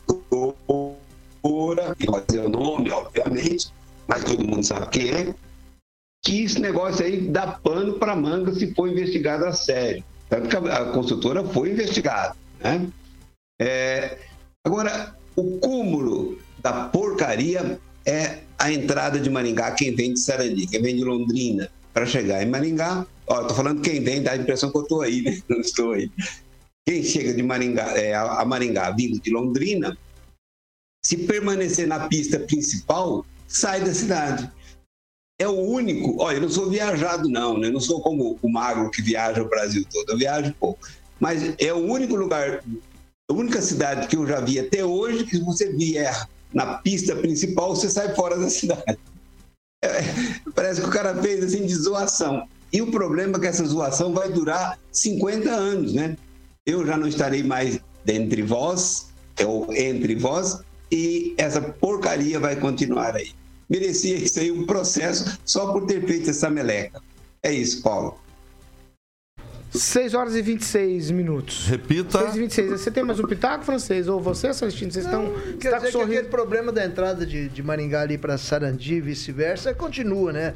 que dizer o nome, obviamente, mas todo mundo sabe quem é, que esse negócio aí dá pano para manga se for investigado a sério. Tanto que a, a construtora foi investigada, né? É, agora, o cúmulo da porcaria é a entrada de Maringá, quem vem de Sarandi, quem vem de Londrina, para chegar em Maringá. Ó, eu tô falando quem vem, dá a impressão que eu tô aí, *laughs* né? Não estou aí. Quem chega de Maringá, é, a Maringá vindo de Londrina, se permanecer na pista principal, sai da cidade. É o único. Olha, eu não sou viajado, não, né? Eu não sou como o magro que viaja o Brasil todo, eu viajo pouco. Mas é o único lugar, a única cidade que eu já vi até hoje que se você vier na pista principal, você sai fora da *laughs* cidade. É, parece que o cara fez assim de zoação. E o problema é que essa zoação vai durar 50 anos, né? Eu já não estarei mais dentre vós, ou entre vós, e essa porcaria vai continuar aí. Merecia isso aí um processo só por ter feito essa meleca. É isso, Paulo. 6 horas e 26 minutos. Repita. 6 e 26. Você tem mais um pitaco, francês? Ou você, Celestino? Vocês estão. Você Quer tá com dizer que aquele problema da entrada de, de Maringá ali para Sarandi e vice-versa continua, né?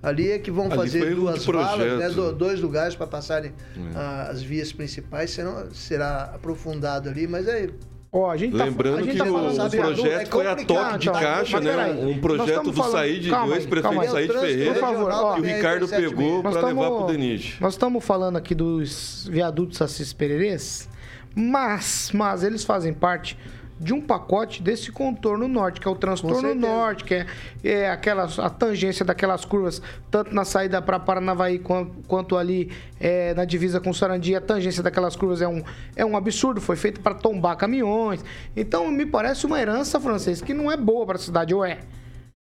Ali é que vão Ali fazer duas valas, né? Do- dois lugares para passarem É. as vias principais, serão, será aprofundado ali, mas é Ó, a gente tá, a Lembrando gente que tá o, falando o projeto é foi a toque de caixa, Mas né? Um projeto do Said, do ex-prefeito. Said O Ferreira, Por favor, ó. que o Ricardo pegou para levar tamo- pro Denite. Nós estamos falando aqui dos viadutos Assis Pererês, mas, mas eles fazem parte de um pacote desse contorno norte, que é o transtorno norte, que é, é aquela, a tangência daquelas curvas, tanto na saída para Paranavaí quanto, quanto ali é, na divisa com Sarandi, a tangência daquelas curvas é um, é um absurdo, foi feito para tombar caminhões. Então, me parece uma herança, francês, que não é boa para a cidade, ou é?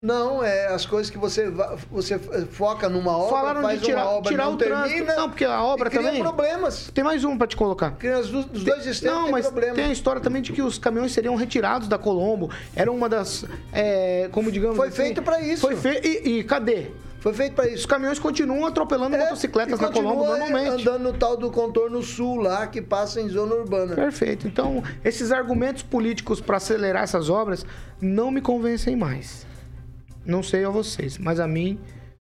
Não, é as coisas que você, você foca numa obra, Falaram faz de tirar, uma obra, tirar não o trânsito. termina, Não, porque a obra cria também... problemas. Tem mais um para te colocar. Cria os, do- os dois extremos Não, tem mas problema. tem a história também de que os caminhões seriam retirados da Colombo. Era uma das. é, como digamos. Foi assim, feito pra isso. Foi feito. E, e cadê? Foi feito para Os isso. caminhões continuam atropelando É, motocicletas na Colombo normalmente. andando no tal do contorno sul lá, que passa em zona urbana. Perfeito. Então, esses argumentos políticos para acelerar essas obras não me convencem mais. Não sei a vocês, mas a mim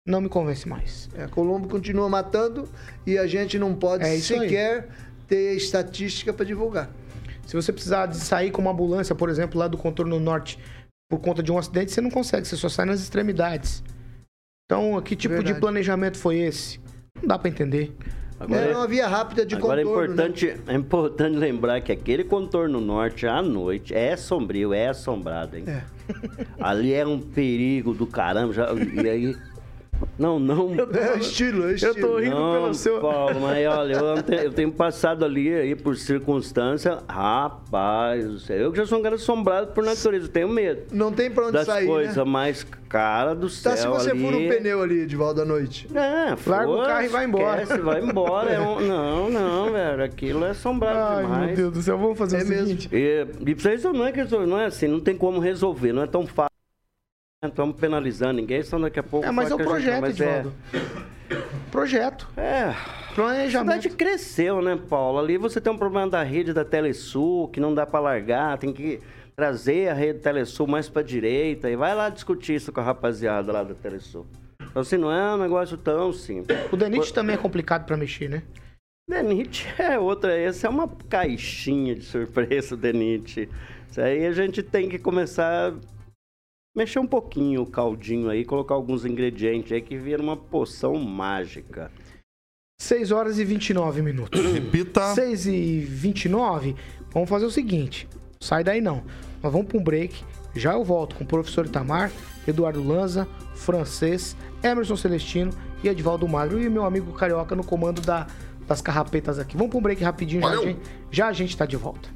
não me convence mais. É, Colombo continua matando e a gente não pode É isso aí. sequer ter estatística para divulgar. Se você precisar de sair com uma ambulância, por exemplo, lá do contorno norte, por conta de um acidente, você não consegue, você só sai nas extremidades. Então, que tipo Verdade. de planejamento foi esse? Não dá para entender. Agora, Era uma via rápida de agora é, contorno. né? importante, é importante lembrar que aquele contorno norte à noite é sombrio, é assombrado, hein? É. Ali é um perigo do caramba. Já, e aí. Não, não. É estilo, é estilo. Eu tô rindo Não, pelo seu. Paulo, mas *laughs* olha, eu tenho, eu tenho passado ali aí por circunstância, rapaz, do céu, eu que já sou um cara assombrado por natureza, eu tenho medo Não tem para onde das sair, coisas né? mais cara do céu Tá, se você ali. fura um pneu ali, Edivaldo, à noite. É, Larga o carro e vai embora. Esquece, vai embora. é um- *laughs* não, não, velho, aquilo é assombrado Ai, demais. meu Deus do céu, vamos fazer É o mesmo. seguinte. E, e pra isso não é que não é assim, não tem como resolver, não é tão fácil. Não estamos penalizando ninguém, senão daqui a pouco. É, mas é o a gente- projeto, mas é-. Projeto. É. A cidade Planejamento. cresceu, né, Paulo? Ali você tem um problema da rede da Telesul, que não dá para largar, tem que trazer a rede Telesul mais para direita e vai lá discutir isso com a rapaziada lá da Telesul. Então, assim, não é um negócio tão simples. O Denit também é complicado para mexer, né? Denit *laughs* é outra, essa é uma caixinha de surpresa, Denit. Isso aí a gente tem que começar a mexer um pouquinho o caldinho aí, colocar alguns ingredientes aí que vira uma poção mágica. 6 horas e 29 minutos. *coughs* Repita. 6 e 29, vamos fazer o seguinte. Sai daí não. Nós vamos para um break. Já eu volto com o professor Itamar, Eduardo Lanza, Francês, Emerson Celestino e Edvaldo Magro e meu amigo Carioca no comando da- das carrapetas aqui. Vamos para um break rapidinho, já a, Valeu. gente, já a gente tá de volta.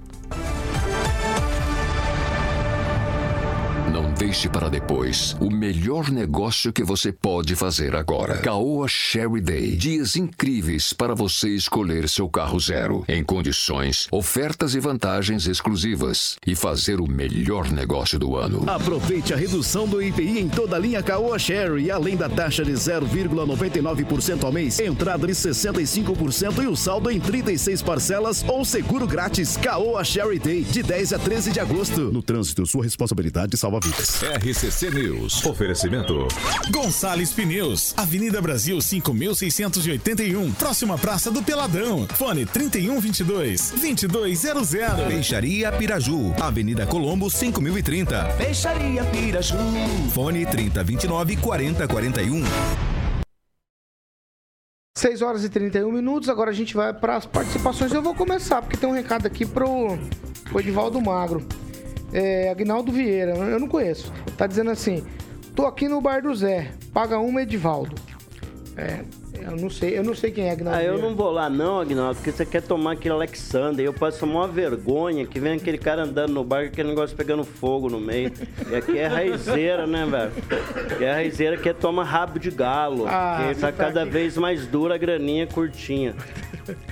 Deixe para depois o melhor negócio que você pode fazer agora. Caoa Sherry Day. Dias incríveis para você escolher seu carro zero. Em condições, ofertas e vantagens exclusivas. E fazer o melhor negócio do ano. Aproveite a redução do IPI em toda a linha Caoa Sherry, além da taxa de 0,99% ao mês, entrada de 65% e o saldo em 36 parcelas ou seguro grátis. Caoa Sherry Day, de 10 a 13 de agosto. No trânsito, sua responsabilidade salva vidas. RCC News. Oferecimento. Gonçalves Pneus, Avenida Brasil 5681, próxima Praça do Peladão. Fone 3122 2200. Peixaria Piraju, Avenida Colombo 5030. Peixaria Piraju. Fone 3029 4041. 6 horas e 31 minutos, agora a gente vai para as participações. Eu vou começar, porque tem um recado aqui pro, pro Edivaldo Magro. É, Agnaldo Vieira, eu não conheço. Tá dizendo assim: Tô aqui no bar do Zé. Paga uma, Edivaldo. É, eu não sei, eu não sei quem é Agnaldo. Ah, eu não vou lá não, Agnaldo, porque você quer tomar aquele Alexander. Eu passo uma vergonha que vem aquele cara andando no bar aquele negócio pegando fogo no meio. E aqui é raizeira, né, velho? Aqui é raizeira que toma rabo de galo. Ah, tá tá cada aqui. vez mais dura a graninha curtinha.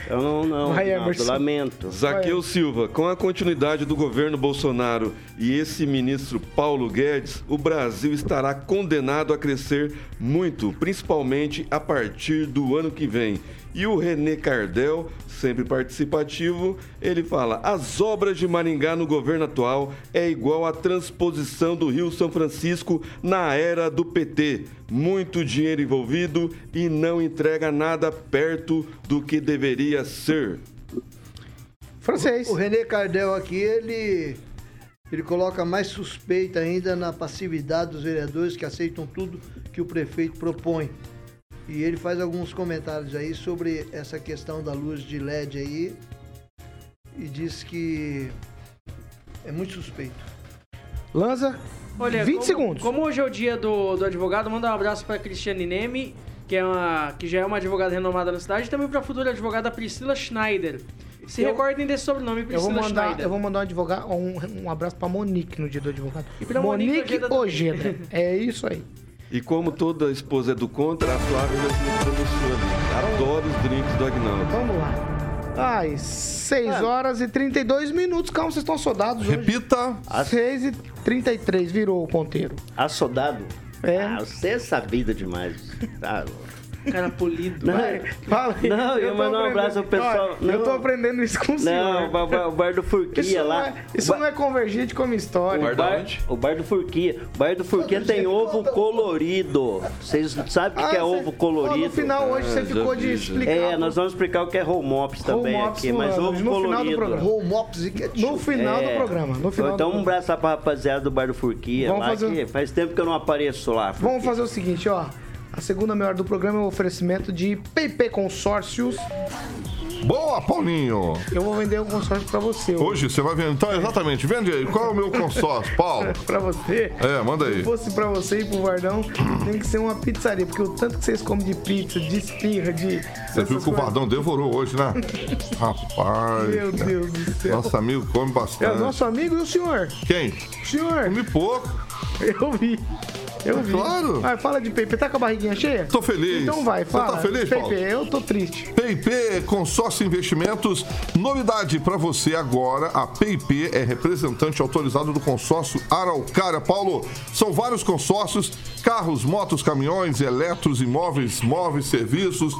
Eu não, não, Vai, Agnaldo, lamento. Zaqueu Silva, com a continuidade do governo Bolsonaro e esse ministro Paulo Guedes, o Brasil estará condenado a crescer muito, principalmente a partir do ano que vem. E o René Cardel, sempre participativo, ele fala: as obras de Maringá no governo atual é igual à transposição do Rio São Francisco na era do PT. Muito dinheiro envolvido e não entrega nada perto do que deveria ser. Francês. O René Cardel aqui, ele, ele coloca mais suspeita ainda na passividade dos vereadores que aceitam tudo que o prefeito propõe. E ele faz alguns comentários aí sobre essa questão da luz de LED aí e diz que é muito suspeito. Lanza, Olha, 20 como, segundos. Como hoje é o dia do, do advogado, manda um abraço pra Cristiane Neme, que, é uma, que já é uma advogada renomada na cidade, e também pra futura advogada Priscila Schneider. Se Eu- recordem desse sobrenome, Eu Priscila vou, mandar, Schneider. eu vou mandar um, advogado, um, um abraço pra Monique no dia do advogado. E pra Monique Monique. Ojeda. *laughs* É isso aí. E como toda esposa é do contra, a Flávia já se pronunciou. Adoro os drinks do Agnaldo. Vamos lá. Ai, 6 horas e 32 minutos. Calma, vocês estão soldados hoje. Repita. 6 e 33 virou o ponteiro. Assodado? É. Ah, você é sabido demais. Tá louco. Cara polido. Não, Fala aí. Não, eu tô mando um abraço ao pessoal. Olha, Eu tô aprendendo isso com o Não, senhor. o bar, bar- o bar do Isso, Furquia não lá. é, isso não é convergente com a minha história. O bar, o bar do Furquia. O bar do Furquia tem ovo colorido. Vocês sabem o que, que é Ah, ovo cê- colorido? ó, no final hoje você Ah, ficou de explicar. É, nós vamos explicar o que é home mops também Home ops aqui, no mas ano, ovo no final do colorido. programa. Roll mops e ketchup. No final É. do programa. No final então do um abraço lá pra rapaziada do bar do Furquia. Vamos lá fazer- que faz tempo que eu não apareço lá. Vamos fazer o seguinte, ó. A segunda meia hora do programa é o oferecimento de PP Consórcios. Boa, Paulinho. Eu vou vender um consórcio pra você. Hoje você vai vender. Então, exatamente. Vende aí. Qual é o meu consórcio, Paulo? *laughs* Pra você. É, manda aí. Se fosse pra você e pro Vardão, tem que ser uma pizzaria. Porque o tanto que vocês comem de pizza, de esfirra, de. Você viu que o Vardão devorou hoje, né? *laughs* Rapaz. Meu Deus do céu. Nosso amigo come É bastante. o nosso amigo e o senhor? Quem? O senhor. Comi pouco. Eu vi. Eu vi. Claro. Vai, fala de PP. Tá com a barriguinha cheia? Tô feliz. Então vai, Você fala. tá feliz, Paulo? eu tô triste. PIP Consórcio Investimentos, novidade para você agora, a PIP é representante autorizado do consórcio Araucária. Paulo, são vários consórcios, carros, motos, caminhões, eletros, imóveis, móveis, serviços.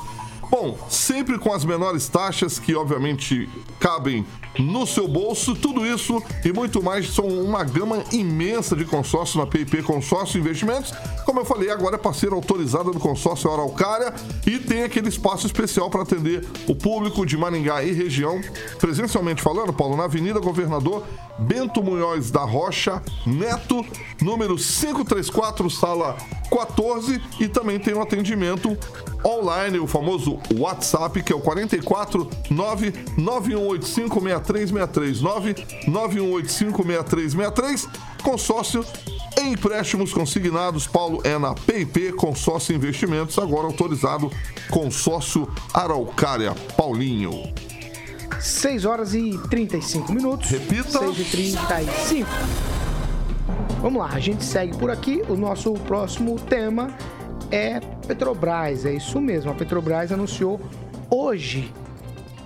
Bom, sempre com as menores taxas que obviamente cabem no seu bolso, tudo isso e muito mais são uma gama imensa de consórcios na PIP Consórcio Investimentos. Como eu falei, agora é parceira autorizada do consórcio Araucária e tem aquele espaço especial para atender o público de Maringá e região. Presencialmente falando, Paulo, na Avenida Governador Bento Munhoz da Rocha Neto, número 534, sala 14, e também tem um atendimento online, o famoso WhatsApp, que é o 44 99185 6363 99185 6363 consórcio em empréstimos consignados, Paulo é na PIP Consórcio Investimentos, agora autorizado consórcio Araucária Paulinho. 6 horas e 35 minutos. Repita. 6 e 35. Vamos lá, a gente segue por aqui. O nosso próximo tema é Petrobras. É isso mesmo. A Petrobras anunciou hoje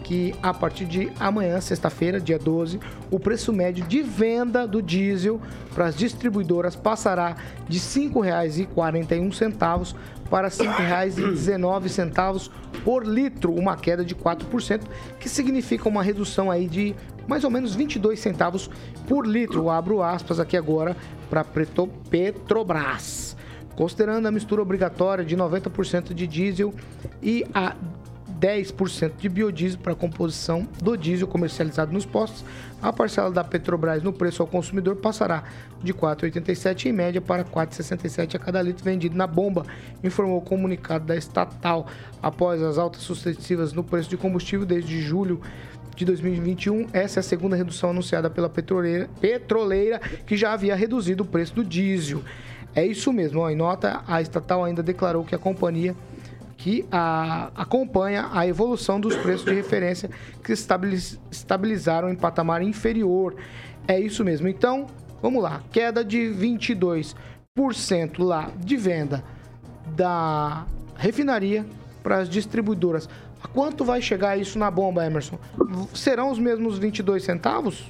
que a partir de amanhã, sexta-feira, dia 12, o preço médio de venda do diesel para as distribuidoras passará de R$ 5,41 para R$ 5,19 por litro, uma queda de 4%, que significa uma redução aí de mais ou menos 22 centavos por litro. Eu abro aspas aqui agora para Petrobras. Considerando a mistura obrigatória de 90% de diesel e a 10% de biodiesel para a composição do diesel comercializado nos postos, a parcela da Petrobras no preço ao consumidor passará de R$ 4,87 em média para R$ 4,67 a cada litro vendido na bomba, informou o comunicado da estatal. Após as altas sucessivas no preço de combustível desde julho de 2021, essa é a segunda redução anunciada pela petroleira, petroleira que já havia reduzido o preço do diesel. É isso mesmo. Ó, em nota, a estatal ainda declarou que a companhia que a, acompanha a evolução dos preços de referência que estabiliz, estabilizaram em patamar inferior. É isso mesmo. Então, vamos lá. Queda de 22% lá de venda da refinaria para as distribuidoras. A quanto vai chegar isso na bomba, Emerson? Serão os mesmos 22 centavos?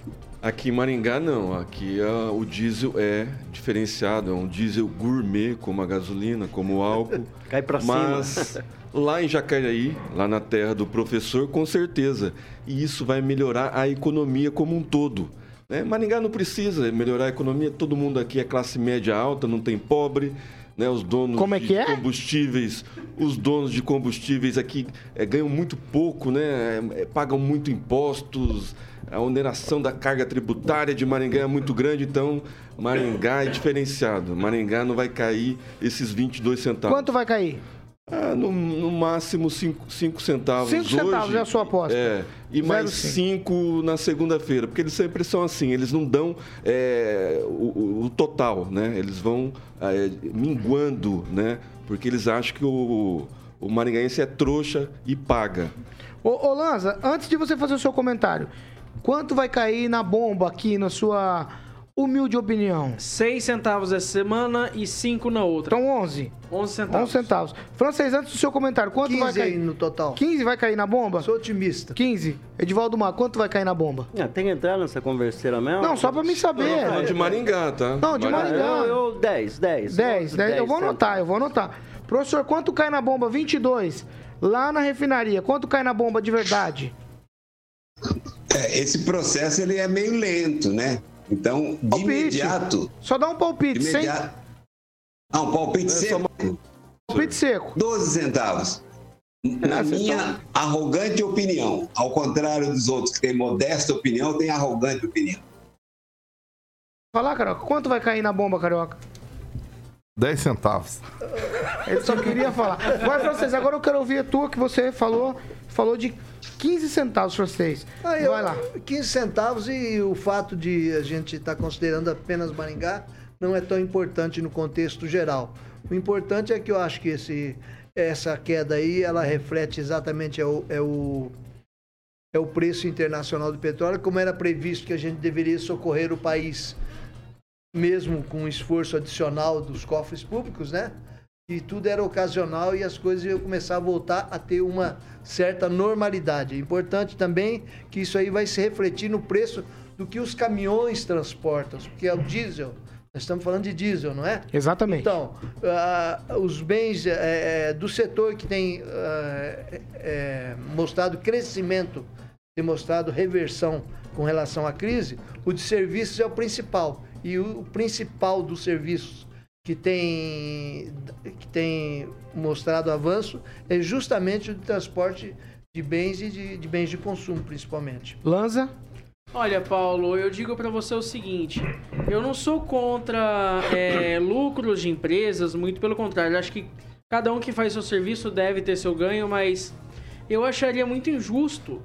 Aqui em Maringá não, aqui ah, o diesel é diferenciado, é um diesel gourmet, como a gasolina, como o álcool. *laughs* Cai pra Mas cima. lá em Jacareí, lá na terra do professor, com certeza. E isso vai melhorar a economia como um todo. Né? Maringá não precisa melhorar a economia, todo mundo aqui é classe média alta, não tem pobre. Né, os donos Como é de é? combustíveis, os donos de combustíveis aqui eh, ganham muito pouco, né, eh, pagam muito impostos, a oneração da carga tributária de Maringá é muito grande, então Maringá é diferenciado. Maringá não vai cair esses 22 centavos. Quanto vai cair? Ah, no, no máximo 5 centavos. 5 centavos hoje. é a sua aposta. É, e mais 0,5. 5 na segunda-feira, porque eles sempre são assim, eles não dão é, o, o- o total, né? Eles vão é, minguando, né? Porque eles acham que o, o maringaense é trouxa e paga. Ô, ô Lanza, antes de você fazer o seu comentário, quanto vai cair na bomba aqui, na sua humilde opinião? 6 centavos essa semana e 5 na outra. Então 11. 11 centavos. 11 centavos. Francês, antes do seu comentário, quanto 15 vai cair? no total. 15 vai cair na bomba? Sou otimista. 15. Edivaldo Mar, quanto vai cair na bomba? Ah, tem que entrar nessa converseira mesmo? Não, só pra mim saber. Não, de Maringá, tá? Não, de Maringá. Eu, eu 10, 10. 10, 10. Eu vou anotar, eu vou anotar. Professor, quanto cai na bomba? 22. Lá na refinaria, quanto cai na bomba de verdade? É, esse processo ele é meio lento, né? Então, de Palpite. imediato. Só dá um palpite, De sem imediato. Ah, um palpite seco. palpite seco. 12 centavos. Na Ah, vocês minha arrogante opinião, ao contrário dos outros que têm modesta opinião, tenho arrogante opinião. Falar, Carioca, quanto vai cair na bomba, Carioca? 10 centavos. Ele só queria falar. Vai, francês, agora eu quero ouvir a tua que você falou, falou de 15 centavos, francês. Ah, eu- Vai lá. 15 centavos e o fato de a gente estar considerando apenas Maringá não é tão importante no contexto geral. O importante é que eu acho que esse, essa queda aí, ela reflete exatamente é o, é o, é o preço internacional do petróleo, como era previsto que a gente deveria socorrer o país, mesmo com um esforço adicional dos cofres públicos, né? E tudo era ocasional e as coisas iam começar a voltar a ter uma certa normalidade. É importante também que isso aí vai se refletir no preço do que os caminhões transportam, porque é o diesel. Nós estamos falando de diesel, não é? Exatamente. Então, ah, os bens eh, do setor que tem eh, mostrado crescimento, tem mostrado reversão com relação à crise, o de serviços é o principal. E o principal dos serviços que tem, que tem mostrado avanço é justamente o de transporte de bens e de, de bens de consumo, principalmente. Lanza? Olha, Paulo, eu digo pra você o seguinte: eu não sou contra é, lucros de empresas, muito pelo contrário. Eu acho que cada um que faz seu serviço deve ter seu ganho, mas eu acharia muito injusto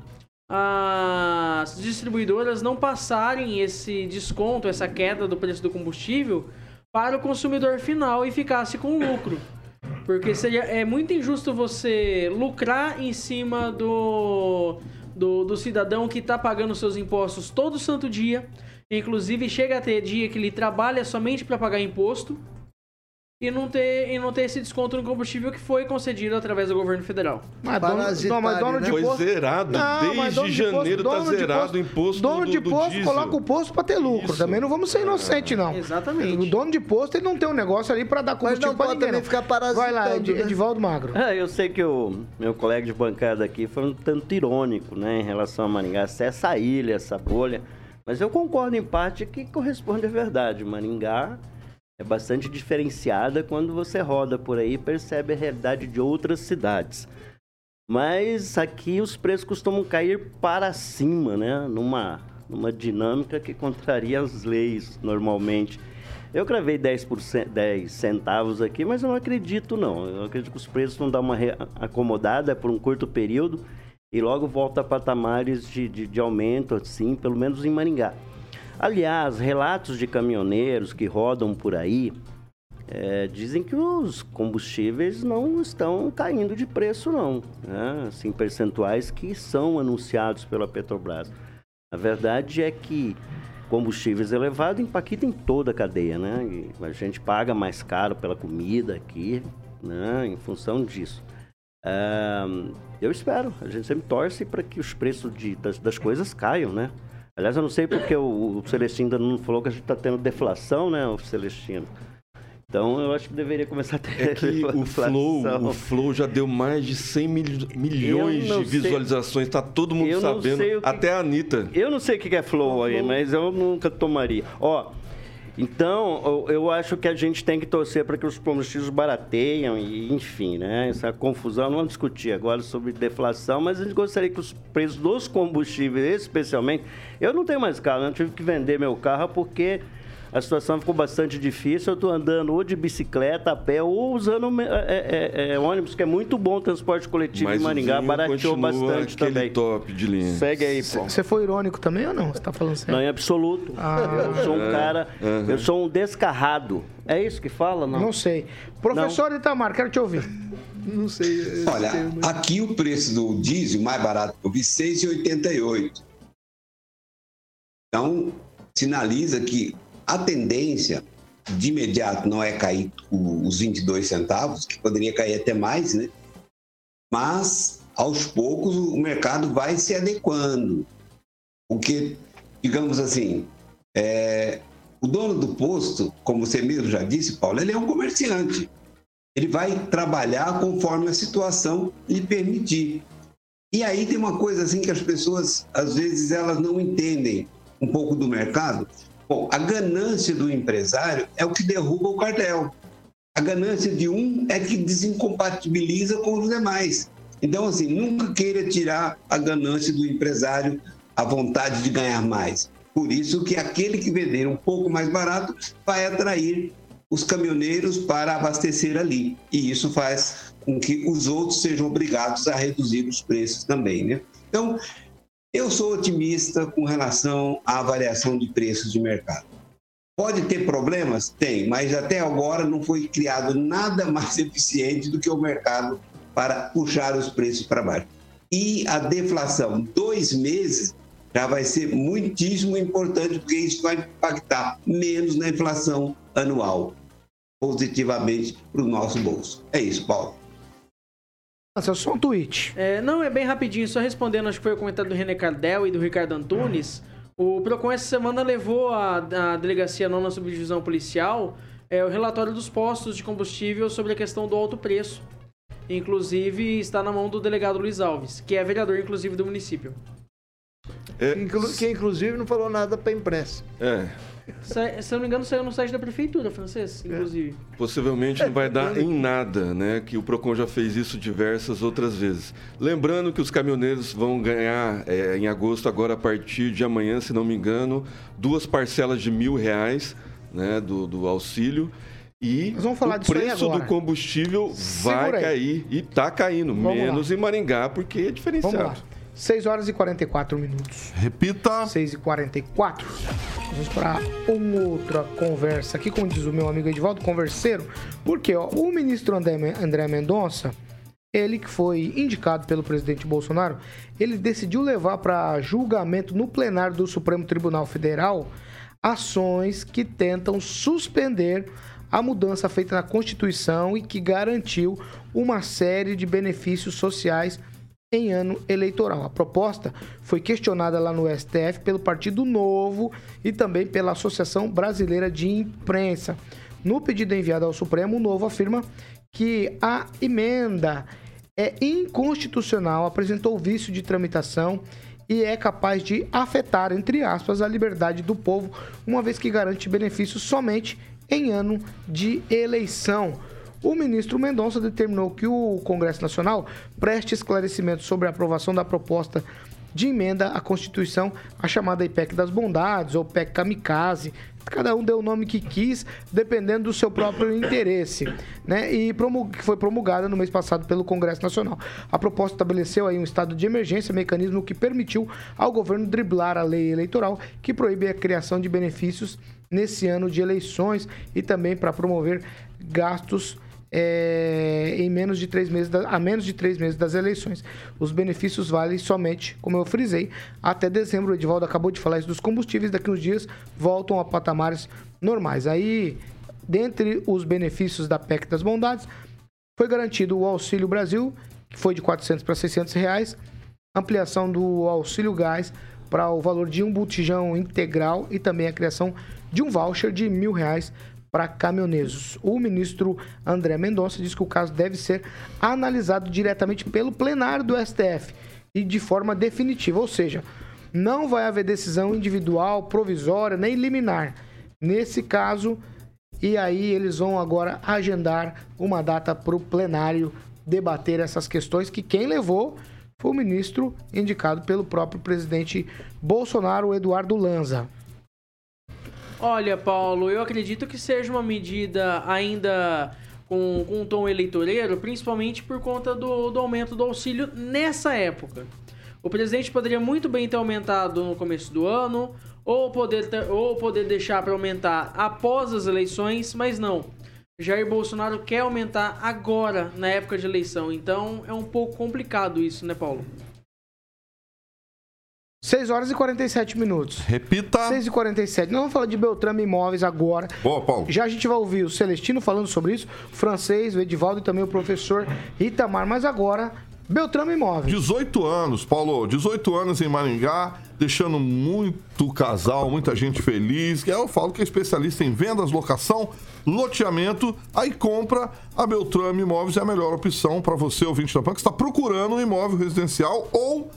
as distribuidoras não passarem esse desconto, essa queda do preço do combustível para o consumidor final e ficasse com lucro. Porque seria, é muito injusto você lucrar em cima do, do, do cidadão que está pagando seus impostos todo santo dia. Inclusive, chega a ter dia que ele trabalha somente para pagar imposto e não, ter, e não ter esse desconto no combustível que foi concedido através do governo federal. Mas dono, não, mas dono de Foi posto... zerado. Não, mas dono Desde de posto- janeiro tá dono de zerado posto- o imposto Dono do, de do posto diesel. coloca o posto pra ter lucro. Isso. Também não vamos ser inocentes, não. Exatamente. O dono de posto ele não tem um negócio ali pra dar combustível pode ninguém. também não. ficar parasitando, Vai lá, Ed- né? Edivaldo Magro. É, eu sei que o meu colega de bancada aqui foi um tanto irônico, né, em relação a Maringá, se essa ilha, essa bolha. Mas eu concordo em parte que corresponde à verdade. Maringá é bastante diferenciada quando você roda por aí e percebe a realidade de outras cidades. Mas aqui os preços costumam cair para cima, né? Numa, numa dinâmica que contraria as leis normalmente. Eu gravei 10%, 10 centavos aqui, mas eu não acredito não. Eu acredito que os preços vão dar uma acomodada por um curto período e logo volta a patamares de, de, de aumento, assim, pelo menos em Maringá. Aliás, relatos de caminhoneiros que rodam por aí é, dizem que os combustíveis não estão caindo de preço, não. Né? Assim, percentuais que são anunciados pela Petrobras. A verdade é que combustíveis elevados impactam em toda a cadeia, né? E a gente paga mais caro pela comida aqui, né? Em função disso. É, eu espero, a gente sempre torce para que os preços de, das, das, coisas caiam, né? Aliás, eu não sei porque o, o Celestino ainda não falou que a gente está tendo deflação, né, o Celestino? Então eu acho que deveria começar a ter. É que o *laughs* Flow, o Flow já deu mais de 100 mil, milhões de visualizações, está todo mundo sabendo, que, até a Anitta. Eu não sei o que é Flow aí, mas eu nunca tomaria. Ó, então eu acho que a gente tem que torcer para que os combustíveis barateiam e, enfim, né? Essa confusão, não vamos discutir agora sobre deflação, mas a gente gostaria que os preços dos combustíveis, especialmente. Eu não tenho mais carro, né? eu tive que vender meu carro porque a situação ficou bastante difícil. Eu estou andando ou de bicicleta, a pé, ou usando é, é, é, ônibus, que é muito bom o transporte coletivo Mas em Maringá, barateou bastante também. top de linha. Segue aí, pô. Você foi irônico também ou não? Você está falando sério? Não, em absoluto. Ah. Eu sou um é, cara, uhum. eu sou um descarrado. É isso que fala, não? Não sei. Professor não. Itamar, quero te ouvir. Não sei. Olha, mas... aqui o preço do diesel mais barato que eu vi, 6,88. Então, sinaliza que a tendência de imediato não é cair os 22 centavos, que poderia cair até mais, né? Mas aos poucos o mercado vai se adequando. Porque, digamos assim, é, o dono do posto, como você mesmo já disse, Paulo, ele é um comerciante. Ele vai trabalhar conforme a situação lhe permitir. E aí tem uma coisa assim que as pessoas, às vezes, elas não entendem um pouco do mercado. Bom, a ganância do empresário é o que derruba o cartel. A ganância de um é que desincompatibiliza com os demais. Então, assim, nunca queira tirar a ganância do empresário, a vontade de ganhar mais. Por isso que aquele que vender um pouco mais barato vai atrair os caminhoneiros para abastecer ali. E isso faz com que os outros sejam obrigados a reduzir os preços também, né? Então, eu sou otimista com relação à variação de preços de mercado. Pode ter problemas? Tem, mas até agora não foi criado nada mais *laughs* eficiente do que o mercado para puxar os preços para baixo. E a deflação, dois meses, já vai ser muitíssimo importante, porque isso vai impactar menos na inflação anual, positivamente para o nosso bolso. É isso, Paulo. Nossa, é só um tweet. É, não, é bem rapidinho, só respondendo, acho que foi o comentário do René Cardel e do Ricardo Antunes. O Procon essa semana levou à delegacia nona subdivisão policial é, o relatório dos postos de combustível sobre a questão do alto preço. Inclusive, está na mão do delegado Luiz Alves, que é vereador, inclusive, do município. É, que, inclusive, não falou nada para a imprensa. É. Se eu não me engano, saiu no site da prefeitura francês, inclusive. É. Possivelmente não vai dar em nada, né? Que o Procon já fez isso diversas outras vezes. Lembrando que os caminhoneiros vão ganhar é, em agosto, agora a partir de amanhã, se não me engano, duas parcelas de mil reais né, do, do auxílio. E o preço do combustível vai cair. E está caindo, Vamos menos lá. em Maringá, porque é diferenciado. 6 horas e 44 minutos. Repita. 6 e 44. Vamos para uma outra conversa aqui, como diz o meu amigo Edivaldo, converseiro. Porque ó, o ministro André, André Mendonça, ele que foi indicado pelo presidente Bolsonaro, ele decidiu levar para julgamento no plenário do Supremo Tribunal Federal ações que tentam suspender a mudança feita na Constituição e que garantiu uma série de benefícios sociais em ano eleitoral. A proposta foi questionada lá no STF pelo Partido Novo e também pela Associação Brasileira de Imprensa. No pedido enviado ao Supremo, o Novo afirma que a emenda é inconstitucional, apresentou vício de tramitação e é capaz de afetar, entre aspas, a liberdade do povo, uma vez que garante benefícios somente em ano de eleição o ministro Mendonça determinou que o Congresso Nacional preste esclarecimentos sobre a aprovação da proposta de emenda à Constituição, a chamada IPEC das Bondades ou PEC Kamikaze. Cada um deu o nome que quis, dependendo do seu próprio interesse, né? E que foi promulgada no mês passado pelo Congresso Nacional. A proposta estabeleceu aí um estado de emergência, mecanismo que permitiu ao governo driblar a lei eleitoral que proíbe a criação de benefícios nesse ano de eleições e também para promover gastos é, em menos de três meses da, a menos de três meses das eleições. Os benefícios valem somente, como eu frisei, até dezembro. O Edivaldo acabou de falar isso dos combustíveis. Daqui uns dias voltam a patamares normais. Aí, dentre os benefícios da PEC das bondades, foi garantido o Auxílio Brasil, que foi de 400 para 600 reais, ampliação do Auxílio Gás para o valor de um botijão integral e também a criação de um voucher de mil reais para caminhoneiros. O ministro André Mendonça diz que o caso deve ser analisado diretamente pelo plenário do STF e de forma definitiva, ou seja, não vai haver decisão individual, provisória, nem liminar. Nesse caso, e aí eles vão agora agendar uma data para o plenário debater essas questões que quem levou foi o ministro indicado pelo próprio presidente Bolsonaro, Eduardo Lanza. Olha, Paulo, eu acredito que seja uma medida ainda com, com um tom eleitoreiro, principalmente por conta do, do aumento do auxílio nessa época. O presidente poderia muito bem ter aumentado no começo do ano, ou poder, ter, ou poder deixar para aumentar após as eleições, mas não. Jair Bolsonaro quer aumentar agora, na época de eleição. Então é um pouco complicado isso, né, Paulo? 6 horas e 47 minutos. Repita. 6 e 47. Nós vamos falar de Beltrame Imóveis agora. Boa, Paulo. Já a gente vai ouvir o Celestino falando sobre isso, o francês, o Edivaldo e também o professor Itamar. Mas agora, Beltrame Imóveis. 18 anos, Paulo. 18 anos em Maringá, deixando muito casal, muita gente feliz. Eu falo que é especialista em vendas, locação, loteamento. Aí compra a Beltrame Imóveis é a melhor opção para você, ouvinte da PAN, que está procurando um imóvel residencial ou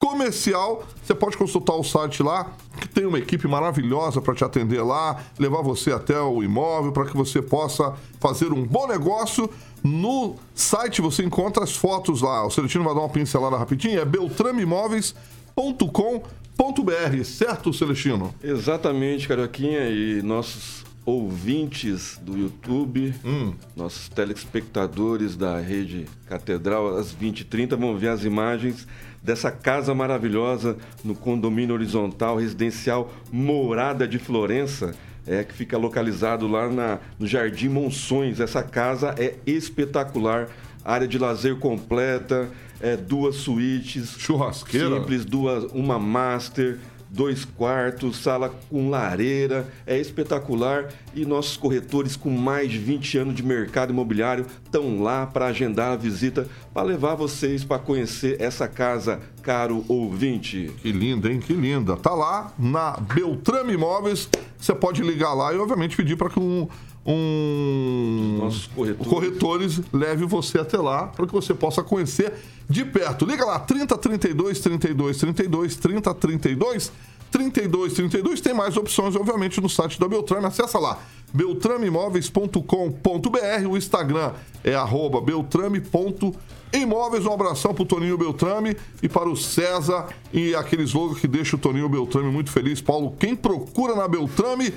comercial. Você pode consultar o site lá, que tem uma equipe maravilhosa para te atender lá, levar você até o imóvel para que você possa fazer um bom negócio. No site você encontra as fotos lá. O Celestino vai dar uma pincelada rapidinho, é beltrameimóveis.com.br, certo, Celestino? Exatamente, Carioquinha, e nossos ouvintes do YouTube, hum. nossos telespectadores da rede Catedral, às 20h30, vão ver as imagens dessa casa maravilhosa no condomínio horizontal residencial Morada de Florença. É, que fica localizado lá na, no Jardim Monções. Essa casa é espetacular, área de lazer completa, é, duas suítes, churrasqueira, simples, duas, uma master, dois quartos, sala com lareira, é espetacular e nossos corretores com mais de 20 anos de mercado imobiliário estão lá para agendar a visita para levar vocês para conhecer essa casa, caro ouvinte. Que linda, hein? Que linda. Tá lá na Beltrame Imóveis. Você pode ligar lá e obviamente pedir para que um um nossos corretores. corretores leve você até lá para que você possa conhecer de perto. Liga lá 30 32 32 32 30 32 32 32 tem mais opções obviamente no site da Beltrame. Acessa lá beltrameimóveis.com.br, o Instagram é arroba beltrame.imóveis. Um abração pro Toninho Beltrame e para o César e aqueles logos que deixam o Toninho Beltrame muito feliz. Paulo, quem procura na Beltrame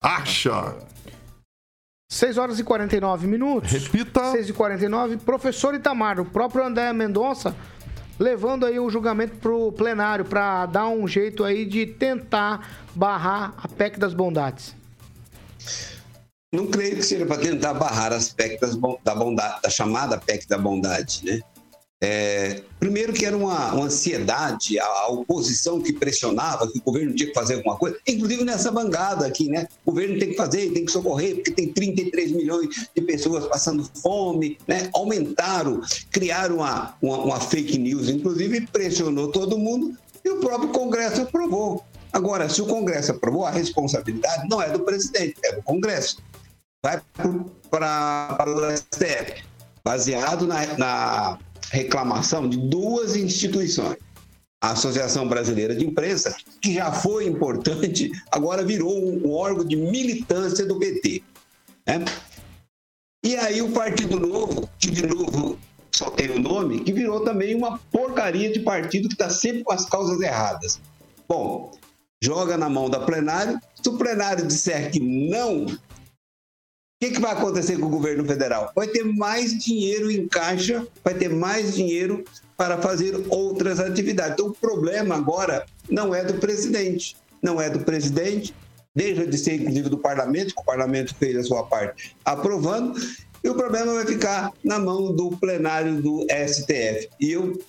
acha. 6 horas e 49 minutos. Repita. 6 e 49. Professor Itamar, o próprio André Mendonça, levando aí o julgamento pro plenário para dar um jeito aí de tentar barrar a PEC das bondades. Não creio que seja para tentar barrar as PEC das, da bondade, da chamada PEC da bondade, né? É, primeiro que era uma, uma, ansiedade, a, a, oposição que pressionava que o governo tinha que fazer alguma coisa, inclusive nessa bancada aqui, né? O governo tem que fazer, tem que socorrer, porque tem 33 milhões de pessoas passando fome, né? Aumentaram, criaram uma, uma, uma fake news, inclusive pressionou todo mundo e o próprio Congresso aprovou. Agora, se o Congresso aprovou, a responsabilidade não é do presidente, é do Congresso. Vai para o STF, baseado na, na reclamação de duas instituições. A Associação Brasileira de Imprensa, que já foi importante, agora virou um órgão de militância do PT. Né? E aí o Partido Novo, que de novo só tem o nome, que virou também uma porcaria de partido que está sempre com as causas erradas. Bom, joga na mão da plenário. Se o plenário disser que não o que, que, vai acontecer com o governo federal? Vai ter mais dinheiro em caixa, vai ter mais dinheiro para fazer outras atividades. Então, o problema agora não é do presidente. Não é do presidente, deixa de ser inclusive do parlamento, que o parlamento fez a sua parte aprovando, e o problema vai ficar na mão do plenário do STF. E eu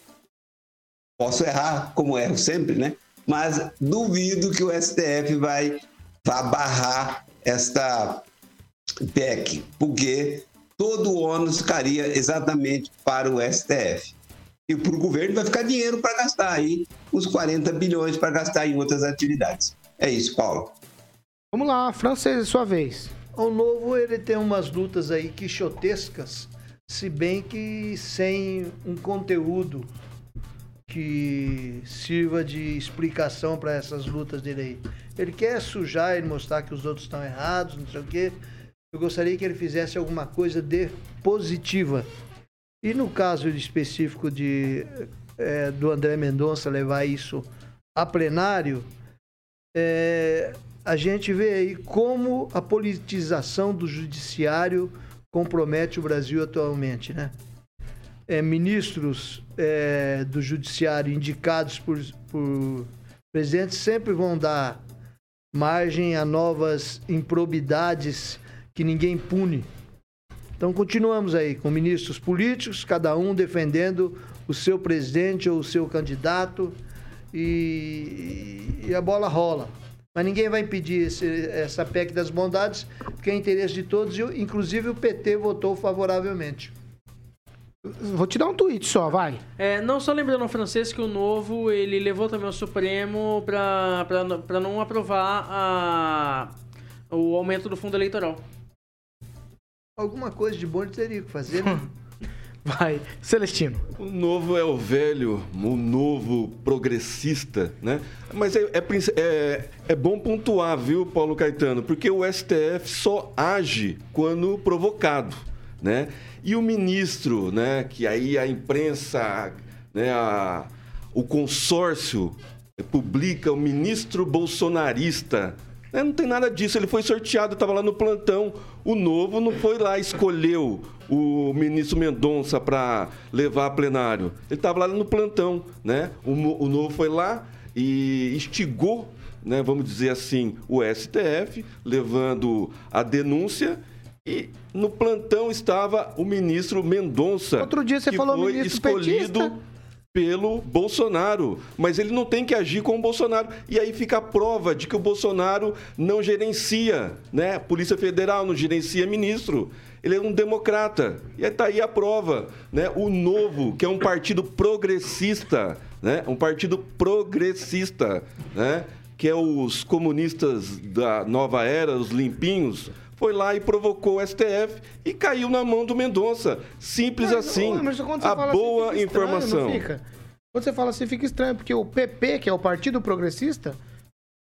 posso errar, como erro sempre, né? Mas duvido que o STF vai, vai barrar esta PEC, porque todo o ônus ficaria exatamente para o STF. E para o governo vai ficar dinheiro para gastar aí, uns 40 bilhões para gastar em outras atividades. É isso, Paulo. Vamos lá, francês, sua vez. O novo ele tem umas lutas aí quixotescas, se bem que sem um conteúdo que sirva de explicação para essas lutas dele aí. Ele quer sujar e mostrar que os outros estão errados, não sei o quê. Eu gostaria que ele fizesse alguma coisa de positiva. E no caso específico de é, do André Mendonça levar isso a plenário, é, a gente vê aí como a politização do judiciário compromete o Brasil atualmente, né? É, ministros é, do judiciário indicados por, por presidentes sempre vão dar margem a novas improbidades que ninguém pune. Então continuamos aí com ministros políticos, cada um defendendo o seu presidente ou o seu candidato e, e a bola rola. Mas ninguém vai impedir esse, essa PEC das bondades, porque é interesse de todos, e inclusive o PT votou favoravelmente. Vou te dar um tweet só, vai. É, não só lembrando ao francês que o novo, ele levou também ao Supremo para não aprovar a, o aumento do fundo eleitoral. Alguma coisa de bom ele teria que fazer, né? *laughs* Vai, Celestino. O novo é o velho, o novo progressista, né? Mas é, é, é, é, bom pontuar, viu, Paulo Caetano? Porque o STF só age quando provocado, né? E o ministro, né? Que aí a imprensa, né? A, o consórcio publica o ministro bolsonarista, é, não tem nada disso. Ele foi sorteado, estava lá no plantão. O novo não foi lá, escolheu o ministro Mendonça para levar a plenário. Ele estava lá no plantão, né? O, o novo foi lá e instigou, né, vamos dizer assim, o STF, levando a denúncia. E no plantão estava o ministro Mendonça. Outro dia você que falou foi ministro escolhido. petista pelo Bolsonaro, mas ele não tem que agir com o Bolsonaro. E aí fica a prova de que o Bolsonaro não gerencia, né? Polícia Federal não gerencia ministro. Ele é um democrata. E está aí a prova, né? O Novo, que é um partido progressista, né? Um partido progressista, né? Que é os comunistas da nova era, os limpinhos, foi lá e provocou o STF e caiu na mão do Mendonça. Simples Mas, assim. ô, a assim, boa estranho, informação. não fica? Quando você fala assim, fica estranho, porque o PP, que é o Partido Progressista,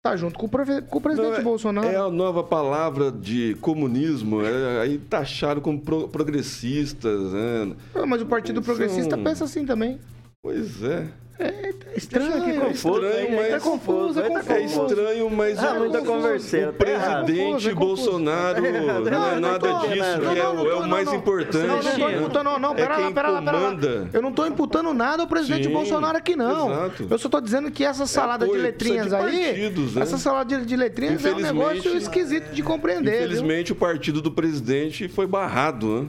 tá junto com o, com o presidente Não, é- Bolsonaro. É a nova palavra de comunismo. é- aí taxaram como pro- progressistas. Né? Ah, Mas o Partido São- Progressista pensa assim também. Pois é. É, tá estranho. Aqui é confuso, estranho, mas- Tá confuso, é Tá confuso. É estranho, mas Ah, o, muita conversa. o presidente é confuso. Bolsonaro Não, não é nada tô- disso, não, é, não, o- é não, o mais importante. Não, não tô imputando, não, não, É pera lá, quem pera lá, pera lá. Eu não tô imputando nada ao presidente Sim, Bolsonaro aqui, não. exato. Eu só tô dizendo que essa salada de letrinhas aí, né? essa salada de, letrinhas é um negócio esquisito de compreender, viu? Infelizmente, o partido do presidente foi barrado. Né?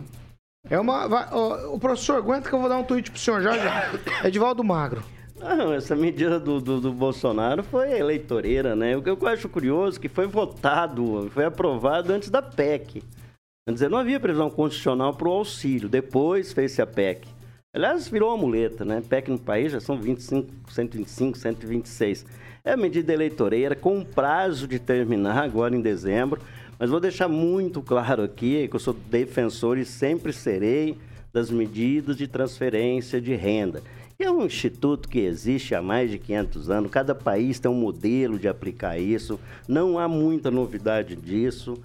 É uma... vai- ó, o professor, aguenta que eu vou dar um tweet pro senhor já. Edivaldo Magro. Não, essa medida do, do, do Bolsonaro foi eleitoreira, né? O que eu acho curioso é que foi votado, foi aprovado antes da PEC. Quer dizer, não havia previsão constitucional para o auxílio. Depois fez-se a PEC. Aliás, virou uma muleta, né? PEC no país já são 25, 125, 126. É medida eleitoreira com prazo de terminar agora em dezembro. Mas vou deixar muito claro aqui que eu sou defensor e sempre serei das medidas de transferência de renda. É um instituto que existe há mais de 500 anos. Cada país tem um modelo de aplicar isso. Não há muita novidade disso. O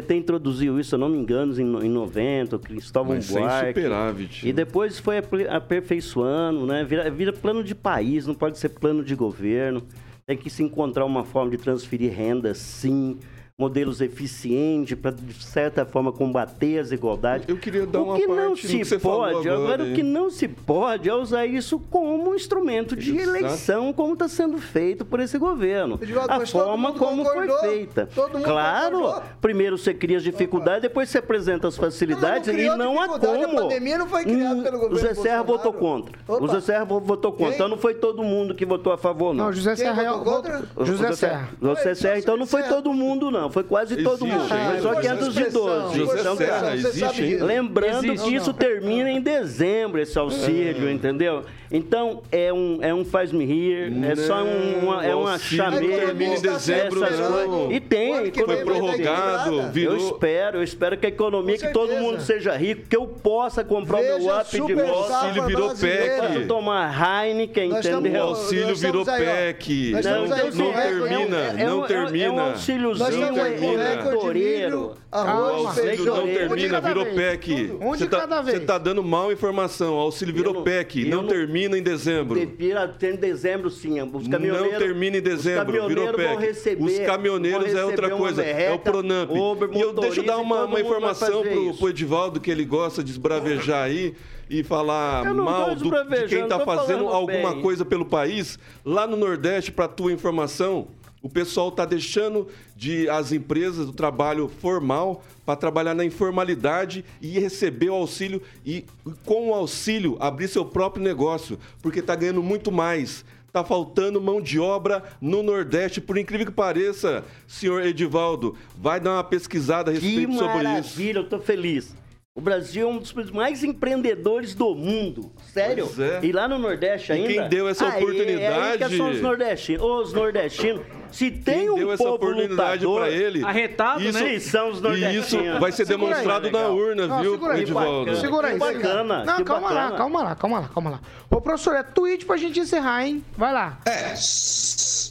PT introduziu isso, se eu não me engano, em no- em 90, o Cristóvão Mas sem Buarque. superávit. E depois foi aperfeiçoando, né? Vira, vira plano de país, não pode ser plano de governo. Tem que se encontrar uma forma de transferir renda, sim. Modelos eficientes para, de certa forma, combater as desigualdades. Eu queria dar o uma que não parte no se que você falou pode, agora, o hein? que não se pode é usar isso como instrumento de Exato. eleição, como está sendo feito por esse governo. Edivaldo, a forma como concordou. foi feita. Claro, concordou. primeiro você cria as dificuldades, depois você apresenta as facilidades Não, não e não há dificuldade, a como. pandemia não foi criada Hum, pelo governo O Zé Serra Bolsonaro. votou contra. Opa. O Zé Serra votou contra. Quem? Então não foi todo mundo que votou a favor, não. Não, José Quem Serra é votou o- contra? O José Serra. José Serra, então não foi todo mundo, não. Foi quase todo Existe mundo. ainda. Foi só Força 512. José Então, Serra, você existe disso. Lembrando Existe. que isso termina em dezembro, esse auxílio, entendeu? Então, é um, é um faz-me rir, é só um, uma, é o uma não chameira. termina em dezembro, essas não. E tem, O Foi prorrogado, equilibrada. eu virou. espero, eu espero que a economia, que todo mundo seja rico, que eu possa comprar o Veja meu a up de volta. safra auxílio virou. PEC. Posso tomar Heineken, Nós entendeu? O auxílio virou. PEC. Não, não termina, É não é um- termina. É um auxíliozinho Termina. recorde de eleitoreiro. milho, O arroz, auxílio feijão. não termina, virou. PEC. Um de Você tá, cada vez. você tá dando mal informação. O auxílio virou PEC. Não termina em dezembro. Devia ter em dezembro, sim. Os caminhoneiros, Não termina em dezembro, virou PEC. receber, Os caminhoneiros é outra coisa, é o Pronamp. E eu deixa eu dar uma, informação pro, pro Edivaldo, que ele gosta de esbravejar aí e falar mal do, de quem tá tô fazendo alguma bem. coisa pelo país. Lá no Nordeste, para tua informação, o pessoal tá deixando de as empresas do trabalho formal para trabalhar na informalidade e receber o auxílio e com o auxílio abrir seu próprio negócio, porque tá ganhando muito mais. Tá faltando mão de obra no Nordeste, por incrível que pareça, senhor Edivaldo. Vai dar uma pesquisada a Que respeito sobre isso. maravilha, eu tô feliz. O Brasil é um dos países mais empreendedores do mundo. Sério? Pois é. E lá no Nordeste E ainda. quem deu essa Aí, É aí oportunidade- que são os nordestinos. Os nordestinos. Se tem Quem um deu essa povo oportunidade lutador, para ele? Arretado, isso, né? São os E nordestinos. isso vai ser Segura aí, demonstrado na legal. urna, Não, viu, segura aí, Edivaldo? bacana. Segura aí, Que bacana, Não, que calma lá, bacana. calma lá, calma lá, calma lá. Ô, professor, é tweet pra gente encerrar, hein? Vai lá. É,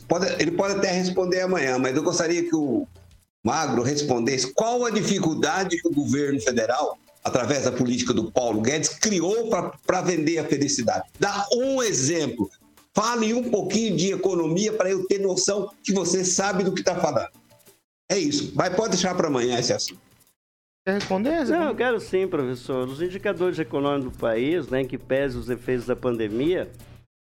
pode- ele pode até responder amanhã, mas eu gostaria que o Magro respondesse qual a dificuldade que o governo federal, através da política do Paulo Guedes, criou para vender a felicidade. Dá um exemplo. Fale um pouquinho de economia para eu ter noção que você sabe do que está falando. É isso. Mas pode deixar para amanhã esse assunto. Quer responder? Zé? Não, eu quero sim, professor. Os indicadores econômicos do país, né, que pesam os efeitos da pandemia,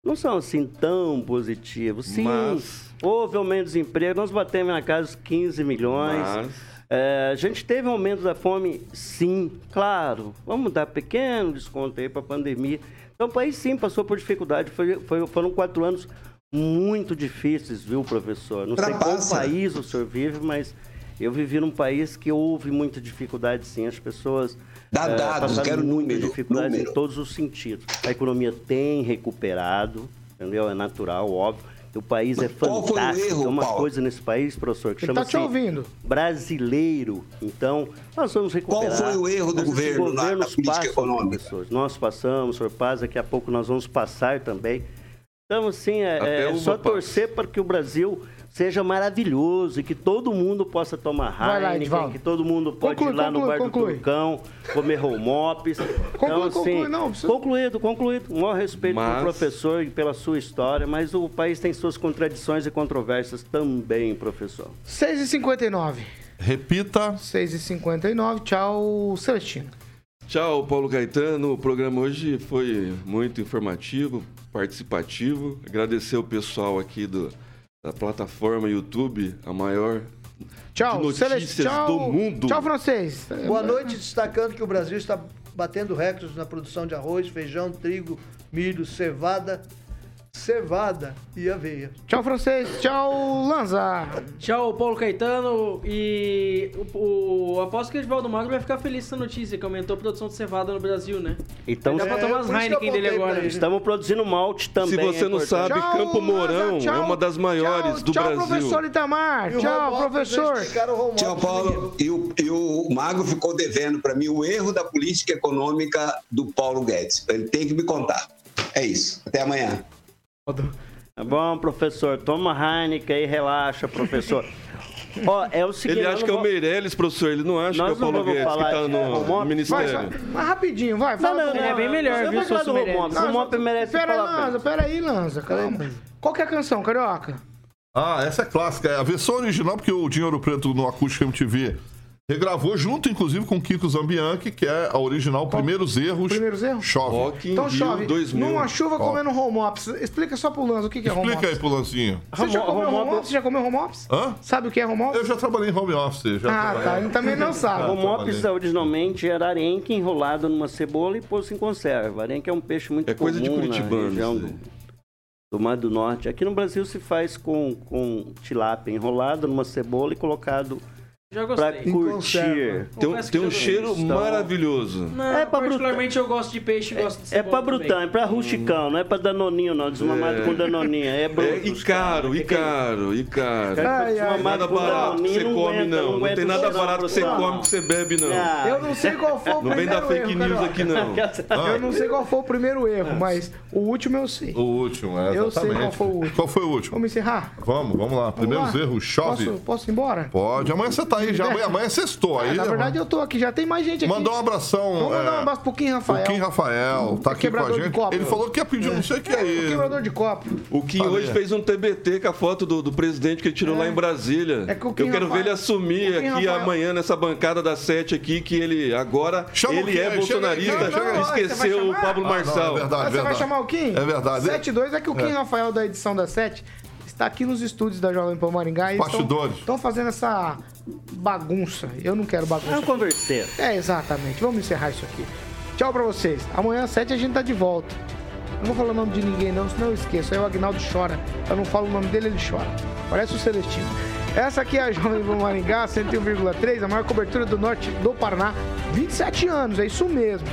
não são assim tão positivos. Sim, Mas- houve aumento do desemprego, nós batemos na casa dos 15 milhões. Mas- É, a gente teve aumento da fome, sim, claro. Vamos dar pequeno desconto aí para a pandemia. Então, o país sim passou por dificuldade. Foi, foi- foram quatro anos muito difíceis, viu, professor? Não sei qual Ultrapassa. país o senhor vive, mas eu vivi num país que houve muita dificuldade, sim. As pessoas Dá eh, dados, quero número, dificuldade número. em todos os sentidos. A economia tem recuperado, entendeu? É natural, óbvio. O país é Qual foi o fantástico. erro, Tem uma Paulo? coisa nesse país, professor, que tá chama-se ouvindo. brasileiro. Então, nós vamos recuperar. Qual foi o erro do governo lá na governos política passam, econômica? professores. Nós passamos, senhor passa, daqui a pouco nós vamos passar também. Então, assim, é, é só torcer para que o Brasil seja maravilhoso e que todo mundo possa tomar Vai lá, Heineken, Edivaldo. que todo mundo pode Conclui, ir lá no conclui, bar conclui. do Turcão, comer romops. então, assim, conclui, não, precisa- concluído, concluído. Um maior respeito Mas- pelo professor e pela sua história, mas o país tem suas contradições e controvérsias também, professor. 6h59. Repita. 6h59. Tchau, Celestino. Tchau, Paulo Gaetano. O programa hoje foi muito informativo, participativo. Agradecer o pessoal aqui do, da plataforma YouTube, a maior Tchau, de notícias Celestino. Tchau, do mundo. Tchau, francês. Boa noite, destacando que o Brasil está batendo recordes na produção de arroz, feijão, trigo, milho, cevada, cevada e aveia. Tchau, francês. Tchau, Lanza. Tchau, Paulo Caetano. E o, o aposto que o Edivaldo Magro vai ficar feliz com essa notícia, que aumentou a produção de cevada no Brasil, né? Então, Dá pra É, tomar as Heineken dele pra agora. estamos produzindo malte também. Se você é não sabe, Tchau, Campo Mourão Lanza, tchau. é uma das maiores Tchau, do tchau, Brasil. professor Itamar. E Tchau, professor. Tchau, Paulo. E o, e o Mago ficou devendo para mim o erro da política econômica do Paulo Guedes. Ele tem que me contar. É isso. Até amanhã. Tá bom, professor. Toma Heineken aí, relaxa, professor. Ó, é o seguinte. Ele nós acha que é o Meirelles, professor. Ele não acha que é Nós o Paulo vamos Guedes que falar está de- no, no Vai, Ministério. só- mas rapidinho, vai. Não, Fala não, não. é bem melhor, eu viu, falar seu do? Romualdo. O Romualdo merece Pera aí, falar. Lanza, pera aí, Lanza, calma. Qual que é a canção, Carioca? Ah, essa é clássica. É a versão original, porque o Dinheiro Preto no Acústico MTV regravou junto, inclusive, com Kiko Zambianchi, que é a original Primeiros Erros. Primeiros erros? Chove. Rock Então Rio chove. 2000. Numa chuva comendo home ops. Explica só pro Lanzo o que que é home Explica aí ops. pro Lanzinho. Você já Home- comeu home home ops- ops? Você já comeu home ops? Hã? Sabe o que é home ops? Eu já trabalhei em home office. Já Ah, trabalhei. tá. Ele também não *laughs* sabe. Ah, O mops trabalhei. originalmente era arenque enrolado numa cebola e posto em conserva. Arenque é um peixe muito É coisa de comum na curitibano, aí. do Mar do Norte. Aqui no Brasil se faz com, com tilápia enrolado numa cebola e colocado Já para gostei. curtir. Tem um, tem um cheiro maravilhoso. Não, É pra particularmente eu gosto de peixe e gosto de É pra também. brutão, é pra rusticão, não é pra danoninho não, desmamado com danoninha. É, bruto, É, e caro, e caro, e caro. Cara, Ai, ai, desmamado Nada com barato que você não come, não. Não tem nada barato que você come que você bebe, não. Ah, Eu não sei qual foi o Não vem primeiro dar fake erro, news aqui, não. *laughs* Eu não sei qual foi o primeiro erro, mas o último eu sei. O último, é, Eu sei qual foi o último. Qual foi o último? Vamos encerrar? Vamos, vamos lá. Primeiros erros, chove. Posso, posso ir embora? Pode. Amanhã você tá aí já. Amanhã, amanhã é sextou aí. Na verdade, eu tô aqui, já tem mais gente aqui. Mandou um abração. Vamos mandar um é, abraço pro Kim Rafael. O Kim Rafael tá aqui com a gente. copo. Ele falou que ia pedir não sei o que O aí. quebrador de copo. O Kim Falei. hoje fez um TBT com a foto do, do presidente que ele tirou lá em Brasília. É que o Kim Eu quero Rafael- ver ele assumir o aqui Rafael- amanhã nessa bancada das sete aqui que ele agora Chama o ele Kim é bolsonarista, esqueceu o? Pablo Ah, Marçal. é verdade, Ah, você vai chamar o Kim? É verdade. 72 é que o Kim Rafael da edição da 7 está aqui nos estúdios da Jovem Pan Maringá. e Bastidores. Estão fazendo essa bagunça. Eu não quero É um bagunça. converseiro. É, exatamente. Vamos encerrar isso aqui. Tchau pra vocês. Amanhã às 7 a gente tá de volta. Não vou falar o nome de ninguém não, senão eu esqueço. Aí o Agnaldo chora. Eu não falo o nome dele, ele chora. Parece o Celestino. Essa aqui é a Jovem Pan Maringá, 101,3, a maior cobertura do norte do Paraná. 27 anos, é isso mesmo.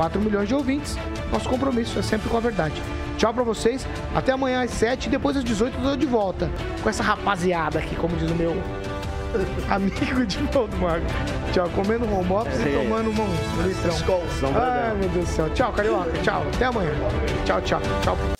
4 milhões de ouvintes. Nosso compromisso é sempre com a verdade. Tchau pra vocês. Até amanhã às 7 e depois às 18 eu tô de volta. Com essa rapaziada aqui, como diz o meu *laughs* amigo de Valdo Marco. Tchau, comendo home office e tomando um litrão. Ai, meu Deus do céu. Tchau, Carioca. Tchau. Até amanhã. Tchau, tchau. Tchau.